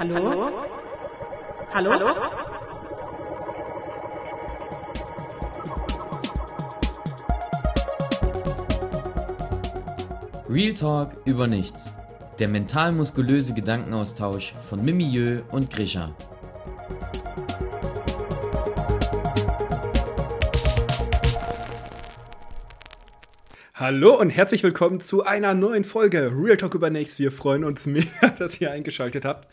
Hallo? Hallo? Hallo? Real Talk über nichts. Der mental-muskulöse Gedankenaustausch von Mimieux und Grisha. Hallo und herzlich willkommen zu einer neuen Folge Real Talk über Nichts. Wir freuen uns mega, dass ihr eingeschaltet habt.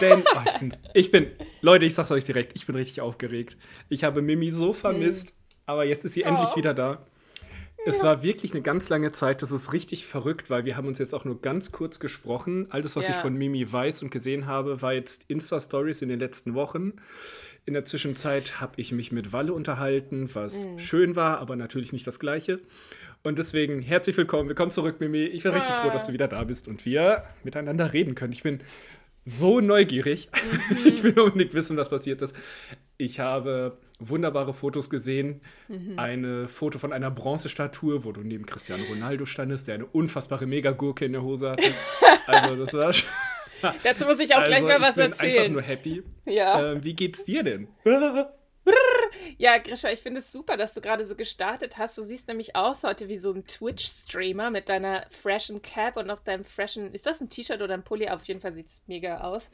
Denn oh, ich, bin, ich, bin, Leute, ich sag's euch direkt, ich bin richtig aufgeregt. Ich habe Mimi so vermisst, aber jetzt ist sie oh. endlich wieder da. Es war wirklich eine ganz lange Zeit. Das ist richtig verrückt, weil wir haben uns jetzt auch nur ganz kurz gesprochen. Alles, was ja. ich von Mimi weiß und gesehen habe, war jetzt Insta-Stories in den letzten Wochen. In der Zwischenzeit habe ich mich mit Walle unterhalten, was mhm. schön war, aber natürlich nicht das Gleiche. Und deswegen herzlich willkommen. Willkommen zurück, Mimi. Ich bin ah. richtig froh, dass du wieder da bist und wir miteinander reden können. Ich bin so neugierig. Mhm. ich will unbedingt wissen, was passiert ist. Ich habe wunderbare Fotos gesehen. Mhm. Eine Foto von einer Bronzestatue, wo du neben Cristiano Ronaldo standest, der eine unfassbare Megagurke in der Hose hatte. Also, das war schon. Dazu muss ich auch also, gleich mal was erzählen. Ich bin einfach nur happy. Ja. Ähm, wie geht's dir denn? Ja, Grisha, ich finde es super, dass du gerade so gestartet hast. Du siehst nämlich aus heute wie so ein Twitch-Streamer mit deiner freshen Cap und noch deinem freshen. Ist das ein T-Shirt oder ein Pulli? Auf jeden Fall sieht es mega aus.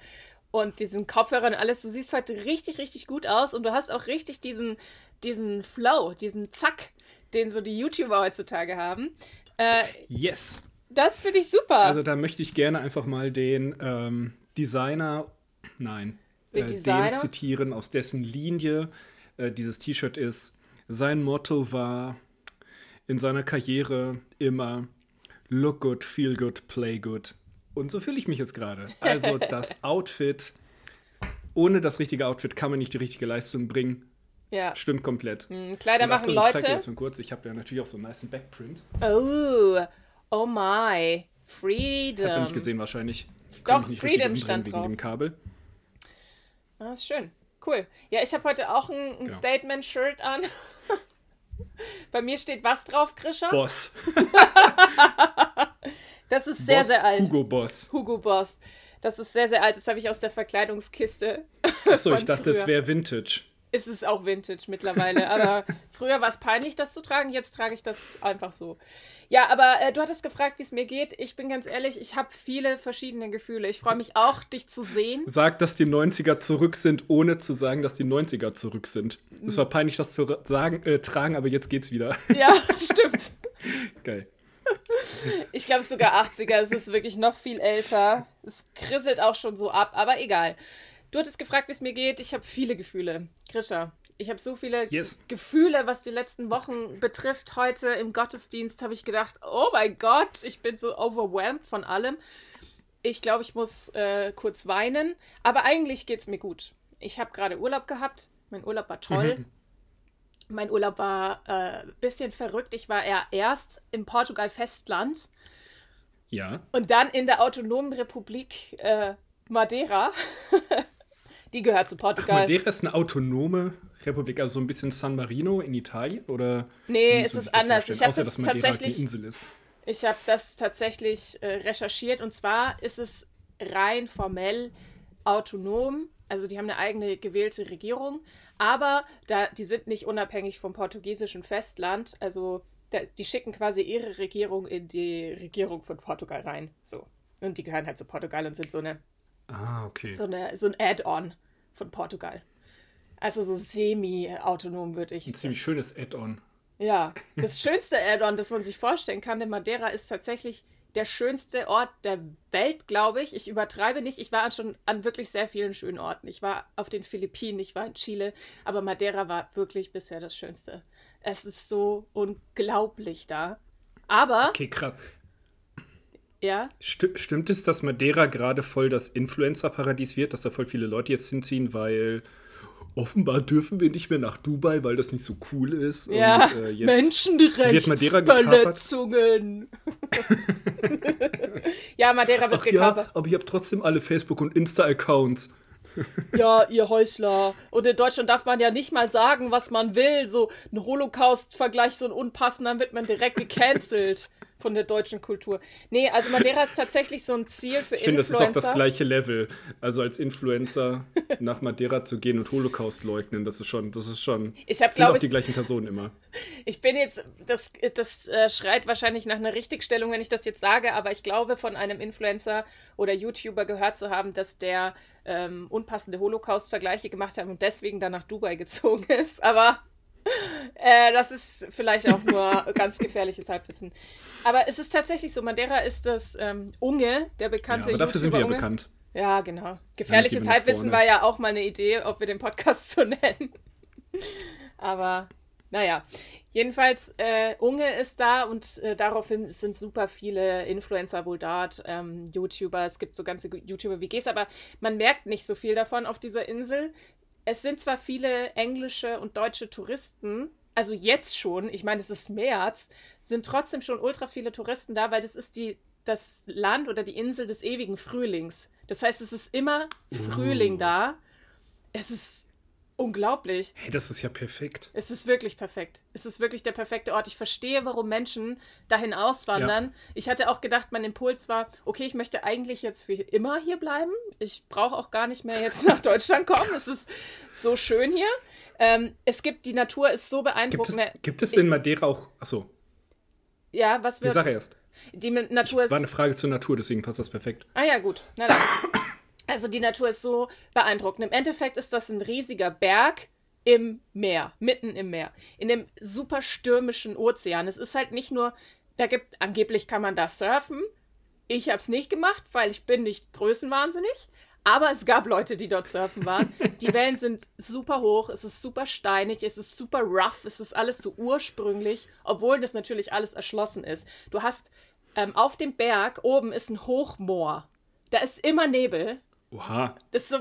Und diesen Kopfhörer und alles. Du siehst heute richtig, richtig gut aus und du hast auch richtig diesen, diesen Flow, diesen Zack, den so die YouTuber heutzutage haben. Äh, yes. Das finde ich super. Also da möchte ich gerne einfach mal den ähm, Designer, nein, den, äh, den zitieren, aus dessen Linie äh, dieses T-Shirt ist. Sein Motto war in seiner Karriere immer Look good, feel good, play good. Und so fühle ich mich jetzt gerade. Also das Outfit, ohne das richtige Outfit kann man nicht die richtige Leistung bringen. Ja. Stimmt komplett. Mhm, Kleider machen Leute. Ich zeige dir das mal kurz. Ich habe ja natürlich auch so einen nice Backprint. Oh, oh my. Freedom. Hat man nicht gesehen wahrscheinlich. Doch, Freedom stand wegen drauf. dem Kabel. Ah, ist schön. Cool. Ja, ich habe heute auch ein, ein genau. Statement-Shirt an. Bei mir steht was drauf, Grisha? Boss. das ist sehr, Boss, sehr alt. Hugo Boss. Hugo Boss. Das ist sehr, sehr alt. Das habe ich aus der Verkleidungskiste. Achso, ich dachte, es wäre Vintage. Ist es auch Vintage mittlerweile. Aber früher war es peinlich, das zu tragen. Jetzt trage ich das einfach so. Ja, aber äh, du hattest gefragt, wie es mir geht. Ich bin ganz ehrlich, ich habe viele verschiedene Gefühle. Ich freue mich auch, dich zu sehen. Sag, dass die 90er zurück sind, ohne zu sagen, dass die 90er zurück sind. Es war peinlich, das zu sagen, äh, tragen, aber jetzt geht's wieder. Ja, stimmt. Geil. Ich glaube sogar 80er. Es ist wirklich noch viel älter. Es krisselt auch schon so ab, aber egal. Du hattest gefragt, wie es mir geht. Ich habe viele Gefühle. Grisha, ich habe so viele yes. Gefühle, was die letzten Wochen betrifft. Heute im Gottesdienst habe ich gedacht, oh mein Gott, ich bin so overwhelmed von allem. Ich glaube, ich muss äh, kurz weinen. Aber eigentlich geht es mir gut. Ich habe gerade Urlaub gehabt. Mein Urlaub war toll. Mhm. Mein Urlaub war ein äh, bisschen verrückt. Ich war eher erst im Portugal-Festland. Ja. Und dann in der Autonomen Republik äh, Madeira. Die gehört zu Portugal. Ach, Madeira ist eine autonome Republik, also so ein bisschen San Marino in Italien? Oder nee, es ist anders. Ich habe das halt tatsächlich. Ich habe das tatsächlich äh, recherchiert und zwar ist es rein formell autonom. Also die haben eine eigene gewählte Regierung, aber da, die sind nicht unabhängig vom portugiesischen Festland. Also da, die schicken quasi ihre Regierung in die Regierung von Portugal rein. So. Und die gehören halt zu Portugal und sind so eine. Ah, okay. So, eine, so ein Add-on von Portugal. Also so semi-autonom würde ich. Ein ziemlich schönes Add-on. Ja, das schönste Add-on, das man sich vorstellen kann, denn Madeira ist tatsächlich der schönste Ort der Welt, glaube ich. Ich übertreibe nicht. Ich war schon an wirklich sehr vielen schönen Orten. Ich war auf den Philippinen, ich war in Chile, aber Madeira war wirklich bisher das Schönste. Es ist so unglaublich da. Aber. Okay, krass. Ja. St stimmt es, dass Madeira gerade voll das Influencer-Paradies wird, dass da voll viele Leute jetzt hinziehen, weil offenbar dürfen wir nicht mehr nach Dubai, weil das nicht so cool ist. Ja, und, äh, Menschenrechtsverletzungen. ja, Madeira wird Ach gekapert. Ja, aber ich habe trotzdem alle Facebook- und Insta-Accounts. ja, ihr Häusler. Und in Deutschland darf man ja nicht mal sagen, was man will. So ein Holocaust-Vergleich, so ein unpassender, dann wird man direkt gecancelt. Von der deutschen Kultur. Nee, also Madeira ist tatsächlich so ein Ziel für ich Influencer. Ich finde, das ist auch das gleiche Level. Also als Influencer nach Madeira zu gehen und Holocaust leugnen, das ist schon, das ist schon. Ich hab, sind auch ich, die gleichen Personen immer. Ich bin jetzt, das, das äh, schreit wahrscheinlich nach einer Richtigstellung, wenn ich das jetzt sage, aber ich glaube, von einem Influencer oder YouTuber gehört zu haben, dass der ähm, unpassende Holocaust-Vergleiche gemacht hat und deswegen dann nach Dubai gezogen ist. Aber äh, das ist vielleicht auch nur ganz gefährliches Halbwissen. Aber es ist tatsächlich so, Madeira ist das ähm, Unge, der bekannte. Ja, aber dafür YouTuber sind wir ja Unge. bekannt. Ja, genau. Gefährliches Halbwissen war ja auch mal eine Idee, ob wir den Podcast so nennen. aber naja, jedenfalls, äh, Unge ist da und äh, daraufhin sind super viele Influencer wohl dort, ähm, YouTuber, es gibt so ganze YouTuber-WGs, aber man merkt nicht so viel davon auf dieser Insel es sind zwar viele englische und deutsche Touristen, also jetzt schon, ich meine, es ist März, sind trotzdem schon ultra viele Touristen da, weil das ist die, das Land oder die Insel des ewigen Frühlings. Das heißt, es ist immer Frühling uh. da. Es ist unglaublich. Hey, das ist ja perfekt. Es ist wirklich perfekt. Es ist wirklich der perfekte Ort. Ich verstehe, warum Menschen dahin auswandern. Ja. Ich hatte auch gedacht, mein Impuls war, okay, ich möchte eigentlich jetzt für immer hier bleiben. Ich brauche auch gar nicht mehr jetzt nach Deutschland kommen. es ist so schön hier. Ähm, es gibt, die Natur ist so beeindruckend. Gibt es, gibt es in Madeira auch, achso. Ja, was wir. Die Sache erst. Die Natur ist. War eine Frage zur Natur, deswegen passt das perfekt. Ah ja, gut. Na dann. Also die Natur ist so beeindruckend. Im Endeffekt ist das ein riesiger Berg im Meer, mitten im Meer, in dem super stürmischen Ozean. Es ist halt nicht nur, da gibt, angeblich kann man da surfen. Ich habe es nicht gemacht, weil ich bin nicht größenwahnsinnig. Aber es gab Leute, die dort surfen waren. Die Wellen sind super hoch, es ist super steinig, es ist super rough, es ist alles so ursprünglich, obwohl das natürlich alles erschlossen ist. Du hast ähm, auf dem Berg oben ist ein Hochmoor. Da ist immer Nebel Oha. Das ist, so,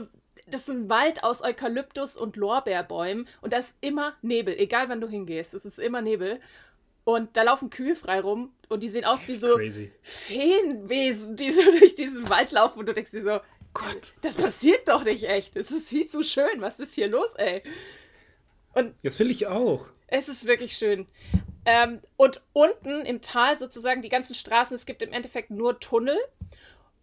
das ist ein Wald aus Eukalyptus und Lorbeerbäumen und da ist immer Nebel, egal wann du hingehst. Es ist immer Nebel. Und da laufen Kühe frei rum und die sehen aus wie so Crazy. Feenwesen, die so durch diesen Wald laufen und du denkst dir so, Gott, das passiert doch nicht echt. Es ist viel zu schön. Was ist hier los, ey? Und Jetzt will ich auch. Es ist wirklich schön. Ähm, und unten im Tal sozusagen die ganzen Straßen, es gibt im Endeffekt nur Tunnel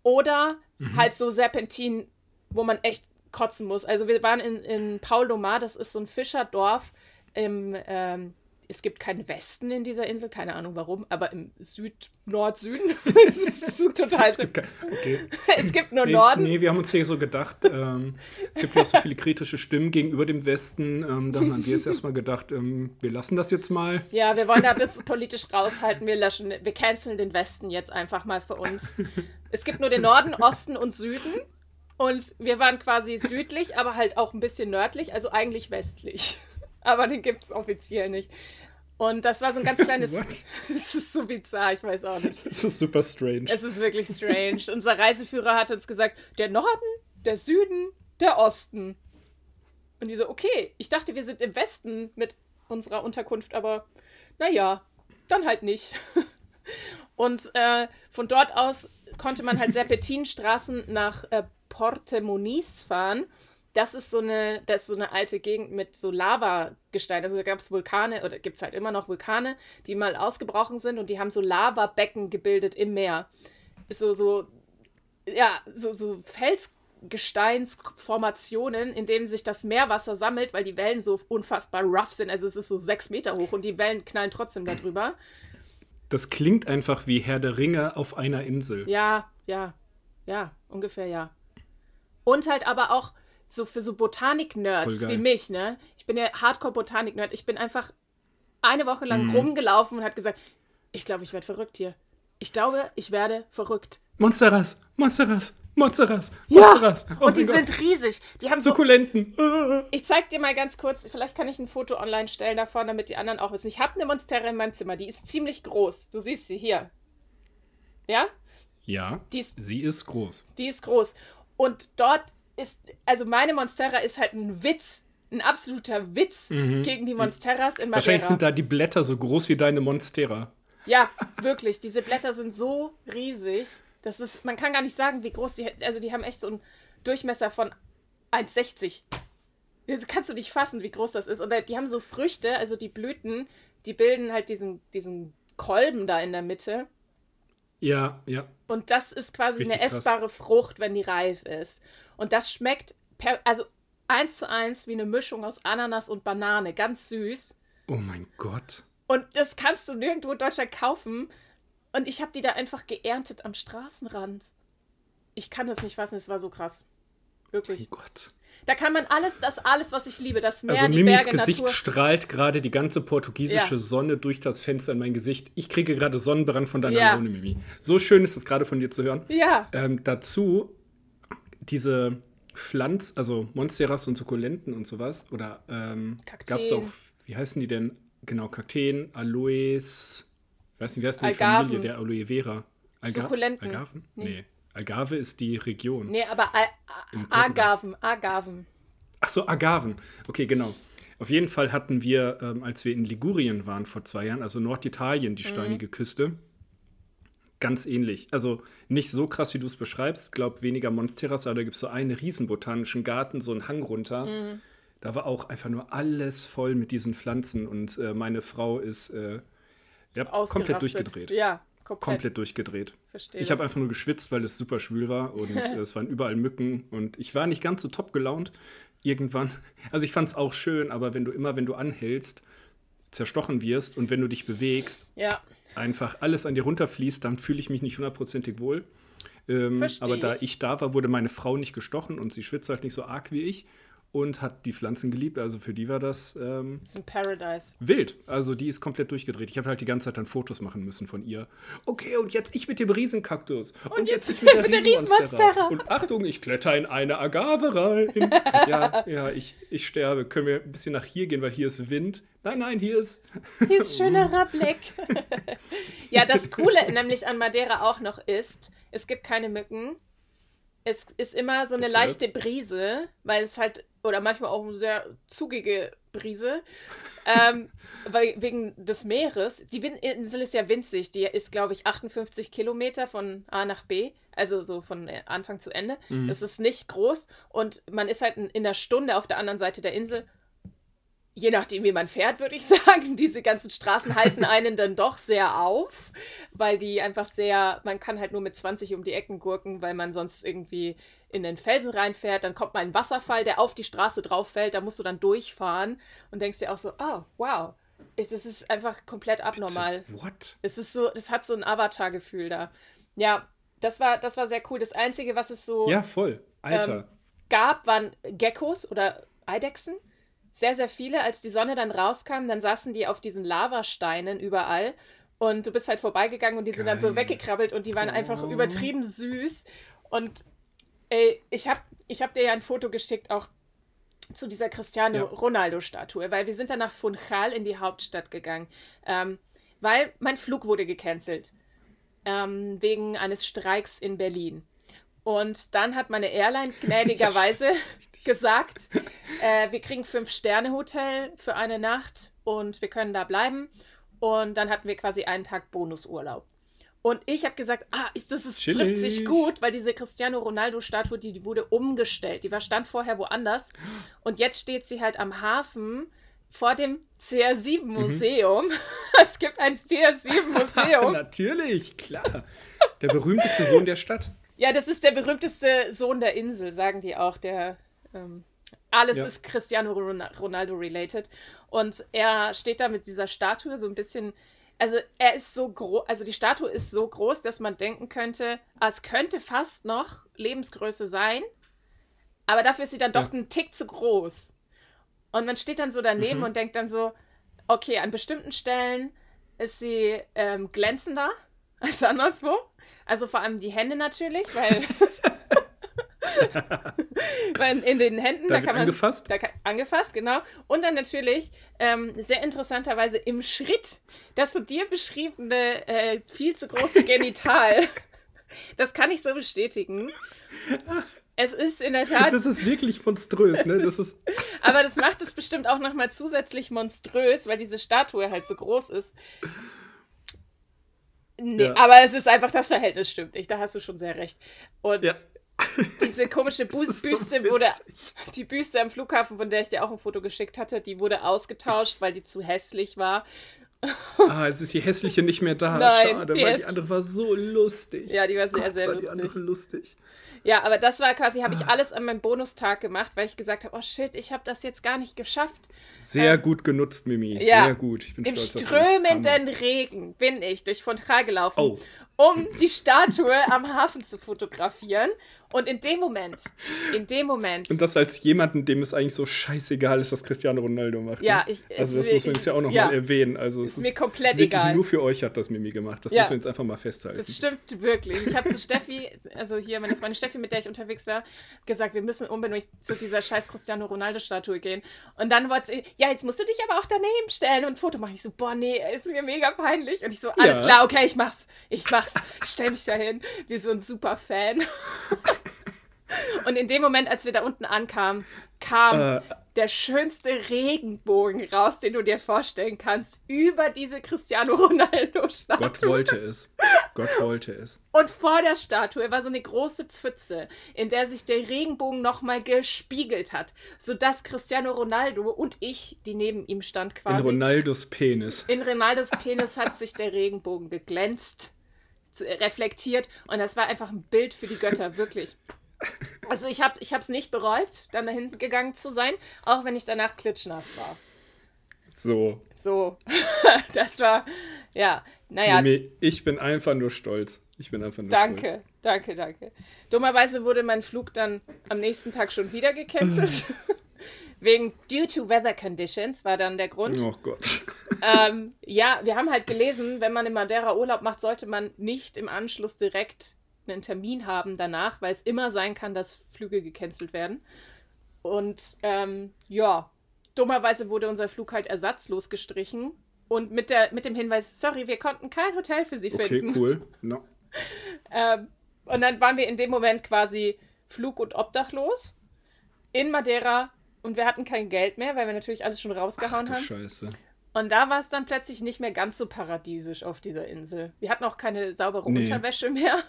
oder mhm. halt so Serpentin, wo man echt kotzen muss. Also wir waren in, in Paul Domar, das ist so ein Fischerdorf im, ähm, es gibt keinen Westen in dieser Insel, keine Ahnung warum, aber im Süd, Nord-Süden. es ist total. Es gibt, kein, okay. es gibt nur nee, Norden. Nee, wir haben uns hier so gedacht, ähm, es gibt ja auch so viele kritische Stimmen gegenüber dem Westen. Ähm, da haben wir jetzt erstmal gedacht, ähm, wir lassen das jetzt mal. Ja, wir wollen da ein bisschen politisch raushalten. Wir löschen, wir canceln den Westen jetzt einfach mal für uns. Es gibt nur den Norden, Osten und Süden. Und wir waren quasi südlich, aber halt auch ein bisschen nördlich, also eigentlich westlich. Aber den gibt es offiziell nicht. Und das war so ein ganz kleines. Es ist so bizarr, ich weiß auch nicht. Es ist super strange. Es ist wirklich strange. Unser Reiseführer hat uns gesagt: der Norden, der Süden, der Osten. Und die so, okay, ich dachte, wir sind im Westen mit unserer Unterkunft, aber naja, dann halt nicht. Und äh, von dort aus konnte man halt Serpentinstraßen nach äh, Porte Moniz fahren das ist so eine, das ist so eine alte Gegend mit so Lavagestein. Also da gab es Vulkane oder gibt es halt immer noch Vulkane, die mal ausgebrochen sind und die haben so Lavabecken gebildet im Meer. So, so, ja, so, so Felsgesteinsformationen, in denen sich das Meerwasser sammelt, weil die Wellen so unfassbar rough sind. Also es ist so sechs Meter hoch und die Wellen knallen trotzdem darüber. Das klingt einfach wie Herr der Ringe auf einer Insel. Ja, ja, ja, ungefähr ja. Und halt aber auch so für so Botanik-Nerds wie mich, ne? Ich bin ja Hardcore-Botanik-Nerd. Ich bin einfach eine Woche lang mhm. rumgelaufen und hat gesagt, ich glaube, ich werde verrückt hier. Ich glaube, ich werde verrückt. Monsteras, Monsteras, Monsteras, Monsteras. Ja, oh und die Gott. sind riesig. Die haben Sukkulenten. So, ich zeig dir mal ganz kurz, vielleicht kann ich ein Foto online stellen davon, damit die anderen auch wissen. Ich habe eine Monstera in meinem Zimmer, die ist ziemlich groß. Du siehst sie hier. Ja? Ja. Ist, sie ist groß. Die ist groß. Und dort ist, also meine Monstera ist halt ein Witz, ein absoluter Witz mhm. gegen die Monsteras in Madeira. Wahrscheinlich sind da die Blätter so groß wie deine Monstera. Ja, wirklich. Diese Blätter sind so riesig. Das ist, man kann gar nicht sagen, wie groß die, also die haben echt so einen Durchmesser von 1,60. Das kannst du nicht fassen, wie groß das ist. Und die haben so Früchte, also die Blüten, die bilden halt diesen, diesen Kolben da in der Mitte. Ja, ja. Und das ist quasi Richtig eine essbare krass. Frucht, wenn die reif ist. Und das schmeckt, per, also eins zu eins wie eine Mischung aus Ananas und Banane, ganz süß. Oh mein Gott. Und das kannst du nirgendwo in Deutschland kaufen. Und ich habe die da einfach geerntet am Straßenrand. Ich kann das nicht fassen, es war so krass. Wirklich. Oh Gott. Da kann man alles, das alles, was ich liebe, das Meer, also die Mimis Berge, Gesicht Natur. strahlt gerade die ganze portugiesische ja. Sonne durch das Fenster in mein Gesicht. Ich kriege gerade Sonnenbrand von deiner ja. Laune, Mimi. So schön ist es gerade von dir zu hören. Ja. Ähm, dazu diese Pflanz, also Monsteras und Sukkulenten und sowas. Oder ähm, gab es auch, wie heißen die denn? Genau, Kakteen, Aloes, ich weiß nicht, wie heißt die Algarven. Familie der Aloe Vera? Alga Sukkulenten. Algarven? Nee. Algarve ist die Region. Nee, aber Al Agaven, Agaven. Ach so, Agaven. Okay, genau. Auf jeden Fall hatten wir, ähm, als wir in Ligurien waren vor zwei Jahren, also Norditalien, die mhm. steinige mhm. Küste, ganz ähnlich. Also nicht so krass, wie du es beschreibst. Glaub weniger Monsteras, aber da gibt es so einen riesen botanischen Garten, so einen Hang runter. Mhm. Da war auch einfach nur alles voll mit diesen Pflanzen und äh, meine Frau ist äh, ja, komplett durchgedreht. Ja, komplett, komplett durchgedreht. Verstehe ich habe einfach nur geschwitzt, weil es super schwül war und äh, es waren überall Mücken und ich war nicht ganz so top gelaunt irgendwann. Also ich fand es auch schön, aber wenn du immer, wenn du anhältst, zerstochen wirst und wenn du dich bewegst, ja. Einfach alles an dir runterfließt, dann fühle ich mich nicht hundertprozentig wohl. Ähm, aber da ich da war, wurde meine Frau nicht gestochen und sie schwitzt halt nicht so arg wie ich und hat die Pflanzen geliebt. Also für die war das, ähm, das ist ein Paradise. wild. Also die ist komplett durchgedreht. Ich habe halt die ganze Zeit dann Fotos machen müssen von ihr. Okay, und jetzt ich mit dem Riesenkaktus. Und, und jetzt, ich mit der, mit Riesenmonstera. Und Achtung, ich kletter in eine Agave rein. ja, ja, ich, ich sterbe. Können wir ein bisschen nach hier gehen, weil hier ist Wind. Nein, nein, hier ist. Hier ist schönerer Blick. ja, das Coole nämlich an Madeira auch noch ist, es gibt keine Mücken. Es ist immer so eine Bitte? leichte Brise, weil es halt, oder manchmal auch eine sehr zugige Brise, ähm, weil, wegen des Meeres. Die Insel ist ja winzig, die ist, glaube ich, 58 Kilometer von A nach B, also so von äh, Anfang zu Ende. Mhm. Es ist nicht groß und man ist halt in einer Stunde auf der anderen Seite der Insel je nachdem, wie man fährt, würde ich sagen, diese ganzen Straßen halten einen dann doch sehr auf, weil die einfach sehr, man kann halt nur mit 20 um die Ecken gurken, weil man sonst irgendwie in den Felsen reinfährt, dann kommt mal ein Wasserfall, der auf die Straße drauf fällt, da musst du dann durchfahren und denkst dir auch so, oh, wow, es ist einfach komplett abnormal. Bitte? What? Es ist so, es hat so ein Avatar-Gefühl da. Ja, das war, das war sehr cool. Das Einzige, was es so ja, voll. Alter. Ähm, gab, waren Geckos oder Eidechsen sehr, sehr viele. Als die Sonne dann rauskam, dann saßen die auf diesen Lavasteinen überall. Und du bist halt vorbeigegangen und die Geil. sind dann so weggekrabbelt und die waren oh. einfach übertrieben süß. Und ey, ich habe ich hab dir ja ein Foto geschickt, auch zu dieser Cristiano ja. Ronaldo-Statue, weil wir sind dann nach Funchal in die Hauptstadt gegangen, ähm, weil mein Flug wurde gecancelt ähm, wegen eines Streiks in Berlin. Und dann hat meine Airline gnädigerweise gesagt, äh, wir kriegen Fünf-Sterne-Hotel für eine Nacht und wir können da bleiben. Und dann hatten wir quasi einen Tag Bonusurlaub. Und ich habe gesagt, ah, das ist, trifft sich gut, weil diese Cristiano Ronaldo-Statue, die, die wurde umgestellt. Die war stand vorher woanders. Und jetzt steht sie halt am Hafen vor dem CR7-Museum. Mhm. es gibt ein CR7-Museum. Natürlich, klar. Der berühmteste Sohn der Stadt. Ja, das ist der berühmteste Sohn der Insel, sagen die auch. Der ähm, alles ja. ist Cristiano Ronaldo related. Und er steht da mit dieser Statue so ein bisschen. Also er ist so groß, also die Statue ist so groß, dass man denken könnte, ah, es könnte fast noch Lebensgröße sein, aber dafür ist sie dann doch ja. ein Tick zu groß. Und man steht dann so daneben mhm. und denkt dann so, okay, an bestimmten Stellen ist sie ähm, glänzender als anderswo. Also vor allem die Hände natürlich, Weil in den Händen, da, da kann man. Angefasst? Da kann, angefasst, genau. Und dann natürlich ähm, sehr interessanterweise im Schritt das von dir beschriebene äh, viel zu große Genital. das kann ich so bestätigen. Es ist in der Tat. Das ist wirklich monströs, ne? Das ist, aber das macht es bestimmt auch nochmal zusätzlich monströs, weil diese Statue halt so groß ist. Nee, ja. aber es ist einfach, das Verhältnis stimmt nicht. Da hast du schon sehr recht. Und ja. Diese komische Bu Büste so wurde, die Büste am Flughafen, von der ich dir auch ein Foto geschickt hatte, die wurde ausgetauscht, weil die zu hässlich war. ah, es ist die hässliche nicht mehr da. Nein, Schade, die weil die andere war so lustig. Ja, die war sehr, Gott, sehr war lustig. Die andere lustig. Ja, aber das war quasi, habe ich ah. alles an meinem Bonustag gemacht, weil ich gesagt habe, oh shit, ich habe das jetzt gar nicht geschafft. Sehr ähm, gut genutzt, Mimi. Ja, Sehr gut. Ich bin Im stolz strömenden Regen bin ich durch Fontral gelaufen. Oh um die Statue am Hafen zu fotografieren. Und in dem Moment, in dem Moment. Und das als jemanden, dem es eigentlich so scheißegal ist, was Cristiano Ronaldo macht. Ja, ne? ich, Also das muss man jetzt ja auch nochmal ja, erwähnen. Also ist, ist mir komplett egal. Nur für euch hat das Mimi gemacht. Das ja, müssen wir jetzt einfach mal festhalten. Das stimmt wirklich. Ich habe zu Steffi, also hier meine Freundin Steffi, mit der ich unterwegs war, gesagt, wir müssen unbedingt zu dieser scheiß Cristiano Ronaldo-Statue gehen. Und dann wollte sie, ja, jetzt musst du dich aber auch daneben stellen und ein Foto machen. Ich so, boah, nee, ist mir mega peinlich. Und ich so, alles ja. klar, okay, ich mach's. Ich mach's. Ich stell mich dahin, wie so ein super Fan. Und in dem Moment, als wir da unten ankamen, kam äh. der schönste Regenbogen raus, den du dir vorstellen kannst, über diese Cristiano Ronaldo-Statue. Gott wollte es. Gott wollte es. Und vor der Statue war so eine große Pfütze, in der sich der Regenbogen nochmal gespiegelt hat, sodass Cristiano Ronaldo und ich, die neben ihm stand quasi. In Ronaldos Penis. In Ronaldos Penis hat sich der Regenbogen geglänzt reflektiert und das war einfach ein Bild für die Götter, wirklich. Also ich habe es nicht bereut, dann dahin gegangen zu sein, auch wenn ich danach klitschnass war. So. So. das war, ja, naja. Mimi, ich bin einfach nur stolz. Ich bin einfach nur danke, stolz. Danke, danke, danke. Dummerweise wurde mein Flug dann am nächsten Tag schon wieder gecancelt. Wegen due to weather conditions war dann der Grund. Oh Gott. Ähm, ja, wir haben halt gelesen, wenn man in Madeira Urlaub macht, sollte man nicht im Anschluss direkt einen Termin haben danach, weil es immer sein kann, dass Flüge gecancelt werden. Und ähm, ja, dummerweise wurde unser Flug halt ersatzlos gestrichen. Und mit, der, mit dem Hinweis, sorry, wir konnten kein Hotel für Sie finden. Okay, cool. No. ähm, und dann waren wir in dem Moment quasi flug- und obdachlos in Madeira und wir hatten kein Geld mehr, weil wir natürlich alles schon rausgehauen Ach, haben. Scheiße. Und da war es dann plötzlich nicht mehr ganz so paradiesisch auf dieser Insel. Wir hatten auch keine saubere nee. Unterwäsche mehr.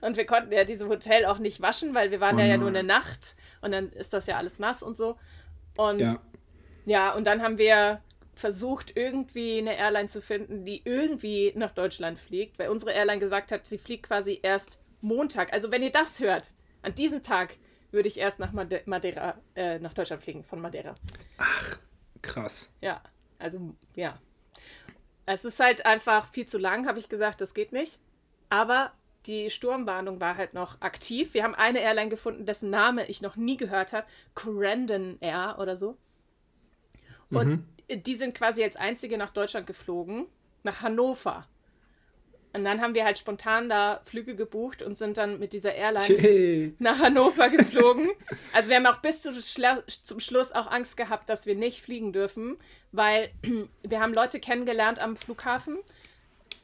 Und wir konnten ja diesem Hotel auch nicht waschen, weil wir waren oh ja, ja nur eine Nacht und dann ist das ja alles nass und so. Und ja, ja und dann haben wir versucht, irgendwie eine Airline zu finden, die irgendwie nach Deutschland fliegt, weil unsere Airline gesagt hat, sie fliegt quasi erst Montag. Also wenn ihr das hört, an diesem Tag würde ich erst nach Madeira, äh, nach Deutschland fliegen, von Madeira. Ach, krass. Ja, also ja. Es ist halt einfach viel zu lang, habe ich gesagt, das geht nicht. Aber die Sturmwarnung war halt noch aktiv. Wir haben eine Airline gefunden, dessen Name ich noch nie gehört habe. Corendon Air oder so. Und mhm. die sind quasi als einzige nach Deutschland geflogen, nach Hannover. Und dann haben wir halt spontan da Flüge gebucht und sind dann mit dieser Airline hey. nach Hannover geflogen. also wir haben auch bis zu zum Schluss auch Angst gehabt, dass wir nicht fliegen dürfen, weil wir haben Leute kennengelernt am Flughafen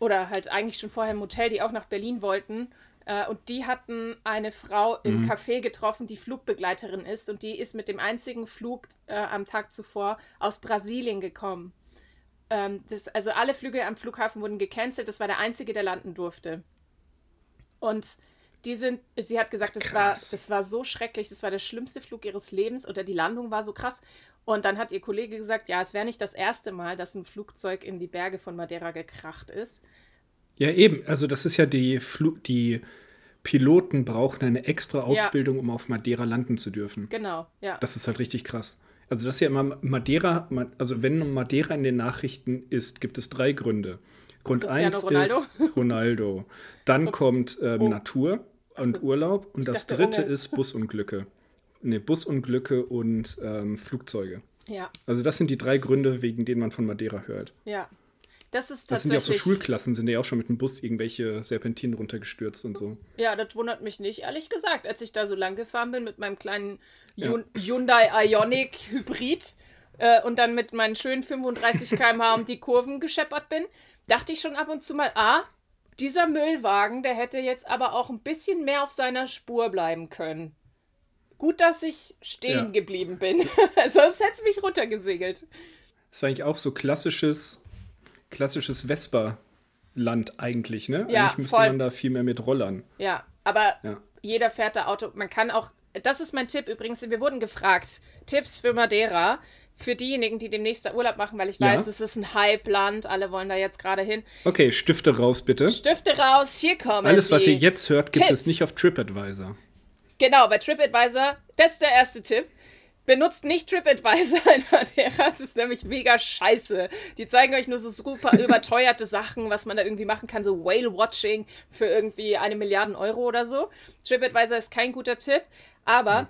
oder halt eigentlich schon vorher im Hotel, die auch nach Berlin wollten. Äh, und die hatten eine Frau im mhm. Café getroffen, die Flugbegleiterin ist. Und die ist mit dem einzigen Flug äh, am Tag zuvor aus Brasilien gekommen. Ähm, das, also alle Flüge am Flughafen wurden gecancelt. Das war der einzige, der landen durfte. Und die sind, sie hat gesagt, das war, das war so schrecklich, das war der schlimmste Flug ihres Lebens oder die Landung war so krass. Und dann hat ihr Kollege gesagt, ja, es wäre nicht das erste Mal, dass ein Flugzeug in die Berge von Madeira gekracht ist. Ja, eben. Also das ist ja die, Fl die Piloten brauchen eine extra Ausbildung, ja. um auf Madeira landen zu dürfen. Genau, ja. Das ist halt richtig krass. Also das ist ja immer Madeira, also wenn Madeira in den Nachrichten ist, gibt es drei Gründe. Grund 1 ist Ronaldo. Dann Ups. kommt ähm, oh. Natur und also, Urlaub. Und das dritte Unge. ist Busunglücke ne, Busunglücke und ähm, Flugzeuge. Ja. Also das sind die drei Gründe, wegen denen man von Madeira hört. Ja. Das ist tatsächlich. Das sind ja auch so Schulklassen, sind ja auch schon mit dem Bus irgendwelche Serpentinen runtergestürzt und so. Ja, das wundert mich nicht, ehrlich gesagt, als ich da so lang gefahren bin mit meinem kleinen ja. Hyundai Ionic Hybrid äh, und dann mit meinen schönen 35 km/h um die Kurven gescheppert bin, dachte ich schon ab und zu mal, ah, dieser Müllwagen, der hätte jetzt aber auch ein bisschen mehr auf seiner Spur bleiben können. Gut, dass ich stehen ja. geblieben bin. Sonst hätte es mich runtergesegelt. Das war eigentlich auch so klassisches, klassisches Vespa-Land eigentlich, ne? Ja, eigentlich müsste voll. man da viel mehr mit Rollern. Ja, aber ja. jeder fährt da Auto. Man kann auch. Das ist mein Tipp übrigens. Wir wurden gefragt. Tipps für Madeira. für diejenigen, die demnächst Urlaub machen, weil ich weiß, ja. es ist ein Hype-Land, alle wollen da jetzt gerade hin. Okay, Stifte raus, bitte. Stifte raus, hier kommen Alles, was ihr jetzt hört, gibt Tipps. es nicht auf TripAdvisor. Genau, bei TripAdvisor, das ist der erste Tipp. Benutzt nicht TripAdvisor in Madeira, das ist nämlich mega scheiße. Die zeigen euch nur so super überteuerte Sachen, was man da irgendwie machen kann, so Whale-Watching für irgendwie eine Milliarde Euro oder so. TripAdvisor ist kein guter Tipp, aber mhm.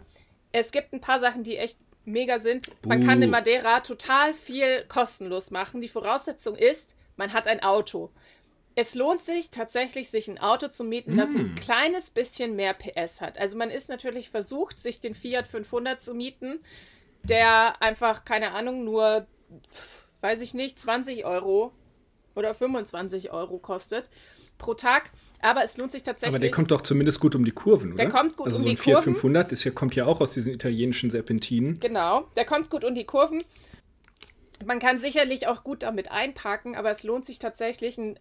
es gibt ein paar Sachen, die echt mega sind. Man kann in Madeira total viel kostenlos machen. Die Voraussetzung ist, man hat ein Auto. Es lohnt sich tatsächlich, sich ein Auto zu mieten, das ein hm. kleines bisschen mehr PS hat. Also man ist natürlich versucht, sich den Fiat 500 zu mieten, der einfach, keine Ahnung, nur, weiß ich nicht, 20 Euro oder 25 Euro kostet pro Tag. Aber es lohnt sich tatsächlich. Aber der kommt doch zumindest gut um die Kurven, oder? Der kommt gut also um so ein die Fiat Kurven. 500 ist ja, kommt ja auch aus diesen italienischen Serpentinen. Genau, der kommt gut um die Kurven. Man kann sicherlich auch gut damit einparken, aber es lohnt sich tatsächlich, ein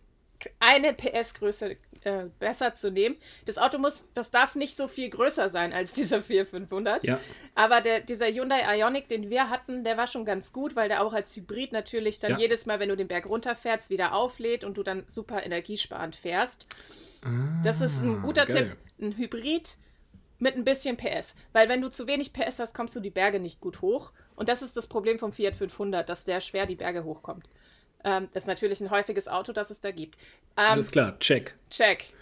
eine PS-Größe äh, besser zu nehmen. Das Auto muss, das darf nicht so viel größer sein als dieser 4500. Ja. Aber der, dieser Hyundai Ioniq, den wir hatten, der war schon ganz gut, weil der auch als Hybrid natürlich dann ja. jedes Mal, wenn du den Berg runterfährst, wieder auflädt und du dann super energiesparend fährst. Ah, das ist ein guter geil. Tipp. Ein Hybrid mit ein bisschen PS. Weil wenn du zu wenig PS hast, kommst du die Berge nicht gut hoch. Und das ist das Problem vom Fiat 500, dass der schwer die Berge hochkommt. Ähm, das ist natürlich ein häufiges Auto, das es da gibt. Ähm, Alles klar, check. Check.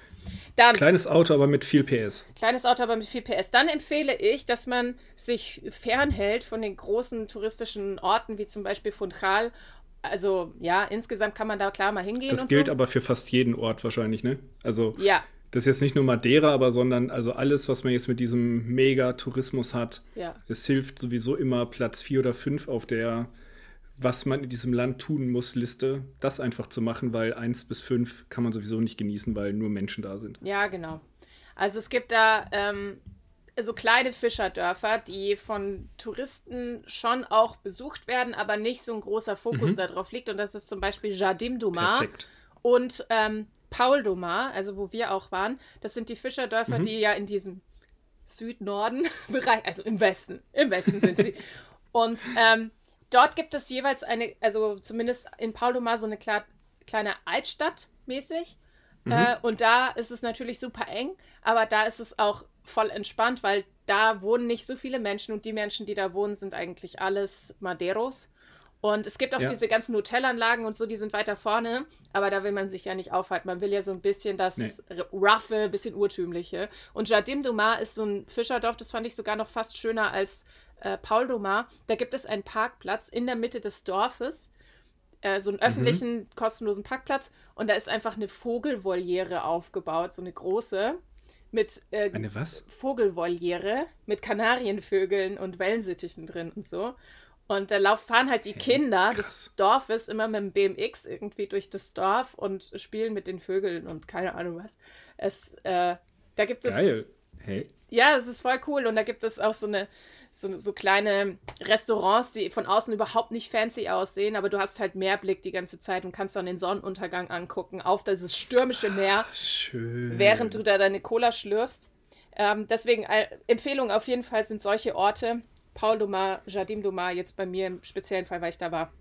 Dann, kleines Auto, aber mit viel PS. Kleines Auto, aber mit viel PS. Dann empfehle ich, dass man sich fernhält von den großen touristischen Orten, wie zum Beispiel Funchal. Also, ja, insgesamt kann man da klar mal hingehen. Das gilt so. aber für fast jeden Ort wahrscheinlich, ne? Also, ja. das ist jetzt nicht nur Madeira, aber sondern also alles, was man jetzt mit diesem Mega-Tourismus hat. Ja. Es hilft sowieso immer Platz 4 oder 5 auf der was man in diesem Land tun muss, Liste, das einfach zu machen, weil eins bis fünf kann man sowieso nicht genießen, weil nur Menschen da sind. Ja, genau. Also es gibt da ähm, so kleine Fischerdörfer, die von Touristen schon auch besucht werden, aber nicht so ein großer Fokus mhm. darauf liegt. Und das ist zum Beispiel Jardim Perfekt. und ähm, Paul Dumar, also wo wir auch waren. Das sind die Fischerdörfer, mhm. die ja in diesem Süd-Norden-Bereich, also im Westen, im Westen sind sie. Und ähm, dort gibt es jeweils eine, also zumindest in Paul so eine klar, kleine Altstadt mäßig. Mhm. Äh, und da ist es natürlich super eng, aber da ist es auch voll entspannt, weil da wohnen nicht so viele Menschen und die Menschen, die da wohnen, sind eigentlich alles Maderos. Und es gibt auch ja. diese ganzen Hotelanlagen und so, die sind weiter vorne, aber da will man sich ja nicht aufhalten. Man will ja so ein bisschen das nee. roughe, bisschen urtümliche. Und Jardim du Mar ist so ein Fischerdorf, das fand ich sogar noch fast schöner als äh, Paul Domar, da gibt es einen Parkplatz in der Mitte des Dorfes, äh, so einen mhm. öffentlichen, mhm. kostenlosen Parkplatz und da ist einfach eine Vogelvoliere aufgebaut, so eine große. Mit äh, eine was? Vogelvoliere mit Kanarienvögeln und Wellensittichen drin und so. Und da lauf, fahren halt die Kinder hey, des Dorfes immer mit dem BMX irgendwie durch das Dorf und spielen mit den Vögeln und keine Ahnung was. Es, äh, da gibt es. Geil. Hey. Ja, es ist voll cool. Und da gibt es auch so eine so, so kleine Restaurants, die von außen überhaupt nicht fancy aussehen, aber du hast halt Meerblick die ganze Zeit und kannst dann den Sonnenuntergang angucken auf dieses stürmische Meer, Schön. während du da deine Cola schlürfst. Ähm, deswegen äh, Empfehlungen auf jeden Fall sind solche Orte. Paul Dumar, Jardim Dumar, jetzt bei mir im speziellen Fall, weil ich da war.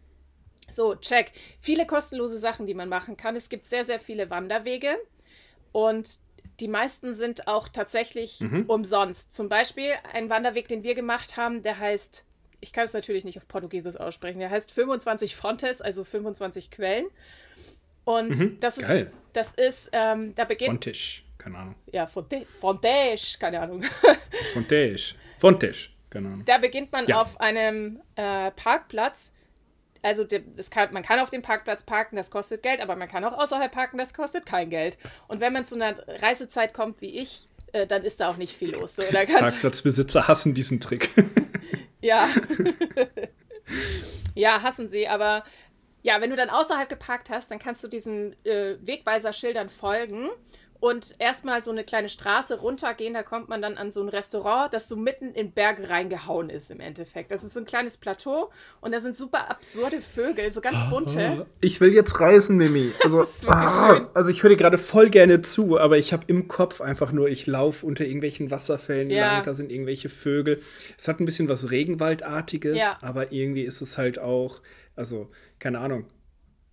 So, check. Viele kostenlose Sachen, die man machen kann. Es gibt sehr, sehr viele Wanderwege. Und die meisten sind auch tatsächlich mhm. umsonst. Zum Beispiel ein Wanderweg, den wir gemacht haben, der heißt, ich kann es natürlich nicht auf Portugiesisch aussprechen, der heißt 25 Fontes, also 25 Quellen. Und mhm. das ist, Geil. das ist, ähm, da beginnt. Fontisch, keine Ahnung. Ja, Fonte, Fontes, keine Ahnung. Fontes, Fontes, keine Ahnung. Da beginnt man ja. auf einem äh, Parkplatz also kann, man kann auf dem Parkplatz parken, das kostet Geld, aber man kann auch außerhalb parken, das kostet kein Geld. Und wenn man zu einer Reisezeit kommt wie ich, äh, dann ist da auch nicht viel los. So, Parkplatzbesitzer hassen diesen Trick. ja. ja, hassen sie, aber ja, wenn du dann außerhalb geparkt hast, dann kannst du diesen äh, Wegweiser-Schildern folgen und erstmal so eine kleine Straße runtergehen, da kommt man dann an so ein Restaurant, das so mitten in Berge reingehauen ist im Endeffekt. Das ist so ein kleines Plateau und da sind super absurde Vögel, so ganz bunte. Ich will jetzt reisen, Mimi. Also, ah, also ich höre dir gerade voll gerne zu, aber ich habe im Kopf einfach nur, ich laufe unter irgendwelchen Wasserfällen ja. lang, da sind irgendwelche Vögel. Es hat ein bisschen was Regenwaldartiges, ja. aber irgendwie ist es halt auch, also keine Ahnung,